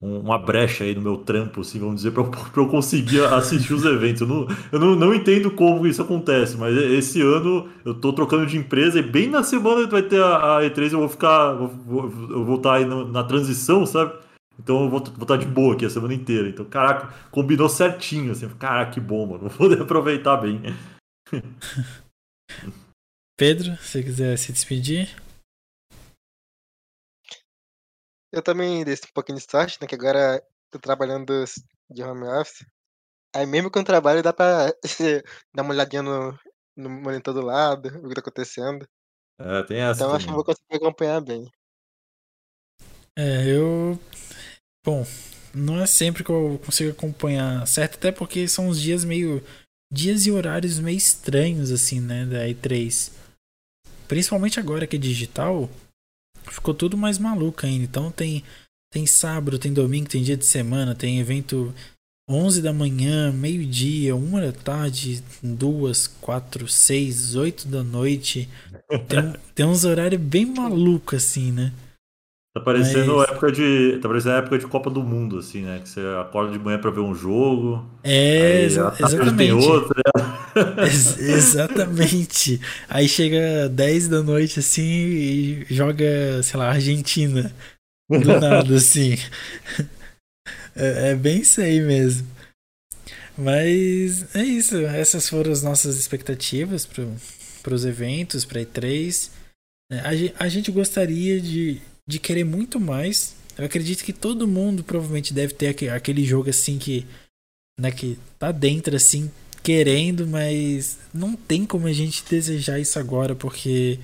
uma brecha aí no meu trampo, assim, vamos dizer, pra eu, [LAUGHS] eu conseguir assistir os eventos. Eu, não, eu não, não entendo como isso acontece, mas esse ano eu tô trocando de empresa e bem na semana que vai ter a, a E3 eu vou ficar. Vou, vou- eu vou estar aí no- na transição, sabe? Então eu vou, estar de boa aqui a semana inteira. Então, caraca, combinou certinho, assim. Caraca, que bom, mano. [LAUGHS] Vou poder aproveitar bem. [LAUGHS] Pedro, se quiser se despedir. Eu também dei um pouquinho de sorte, né? Que agora tô trabalhando de home office. Aí mesmo com o trabalho dá pra [LAUGHS] dar uma olhadinha no, no monitor do lado, o que tá acontecendo. É, tem essa Então acho que eu vou conseguir acompanhar bem. É, eu. Bom, não é sempre que eu consigo acompanhar certo, até porque são uns dias meio. Dias e horários meio estranhos, assim, né? Da E3. Principalmente agora que é digital, ficou tudo mais maluco ainda. Então tem, tem sábado, tem domingo, tem dia de semana, tem evento 11 da manhã, meio-dia, uma da tarde, duas, quatro, seis, oito da noite. Tem, [LAUGHS] tem uns horários bem malucos, assim, né? Tá parecendo Mas- época de. Tá parecendo a época de Copa do Mundo, assim, né? Que você acorda de manhã pra ver um jogo. É, aí exa- à tarde Tem exatamente. outro, [LAUGHS] Ex- exatamente. Aí chega 10 da noite assim e joga, sei lá, Argentina. Do nada, assim. [LAUGHS] É, é bem isso aí mesmo. Mas é isso. Essas foram as nossas expectativas para os eventos, para E3. É, a gente gostaria de, de querer muito mais. Eu acredito que todo mundo provavelmente deve ter aque- aquele jogo assim que, né, que tá dentro assim, querendo, mas não tem como a gente desejar isso agora, porque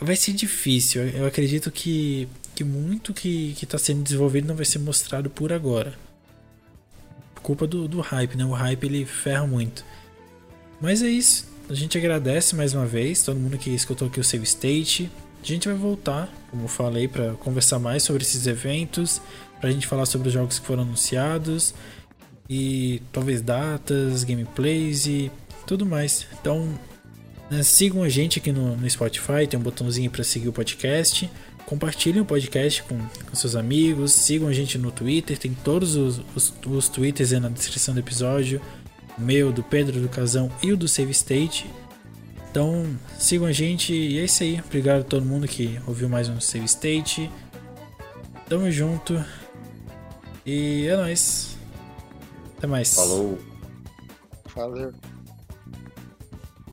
vai ser difícil. Eu acredito que, que muito que, que tá sendo desenvolvido não vai ser mostrado por agora. Culpa do, do hype, né? O hype ele ferra muito. Mas é isso. A gente agradece mais uma vez todo mundo que escutou aqui o Save State. A gente vai voltar, como eu falei, para conversar mais sobre esses eventos, pra gente falar sobre os jogos que foram anunciados e talvez datas, gameplays e tudo mais. Então, né, sigam a gente aqui no, no Spotify, tem um botãozinho para seguir o podcast. Compartilhem o podcast com, com seus amigos, sigam a gente no Twitter, tem todos os, os, os twitters aí na descrição do episódio. O meu, do Pedro, do Casão e o do Save State. Então sigam a gente e é isso aí. Obrigado a todo mundo que ouviu mais um Save State. Tamo junto. E é nóis. Até mais. Falou. Valeu.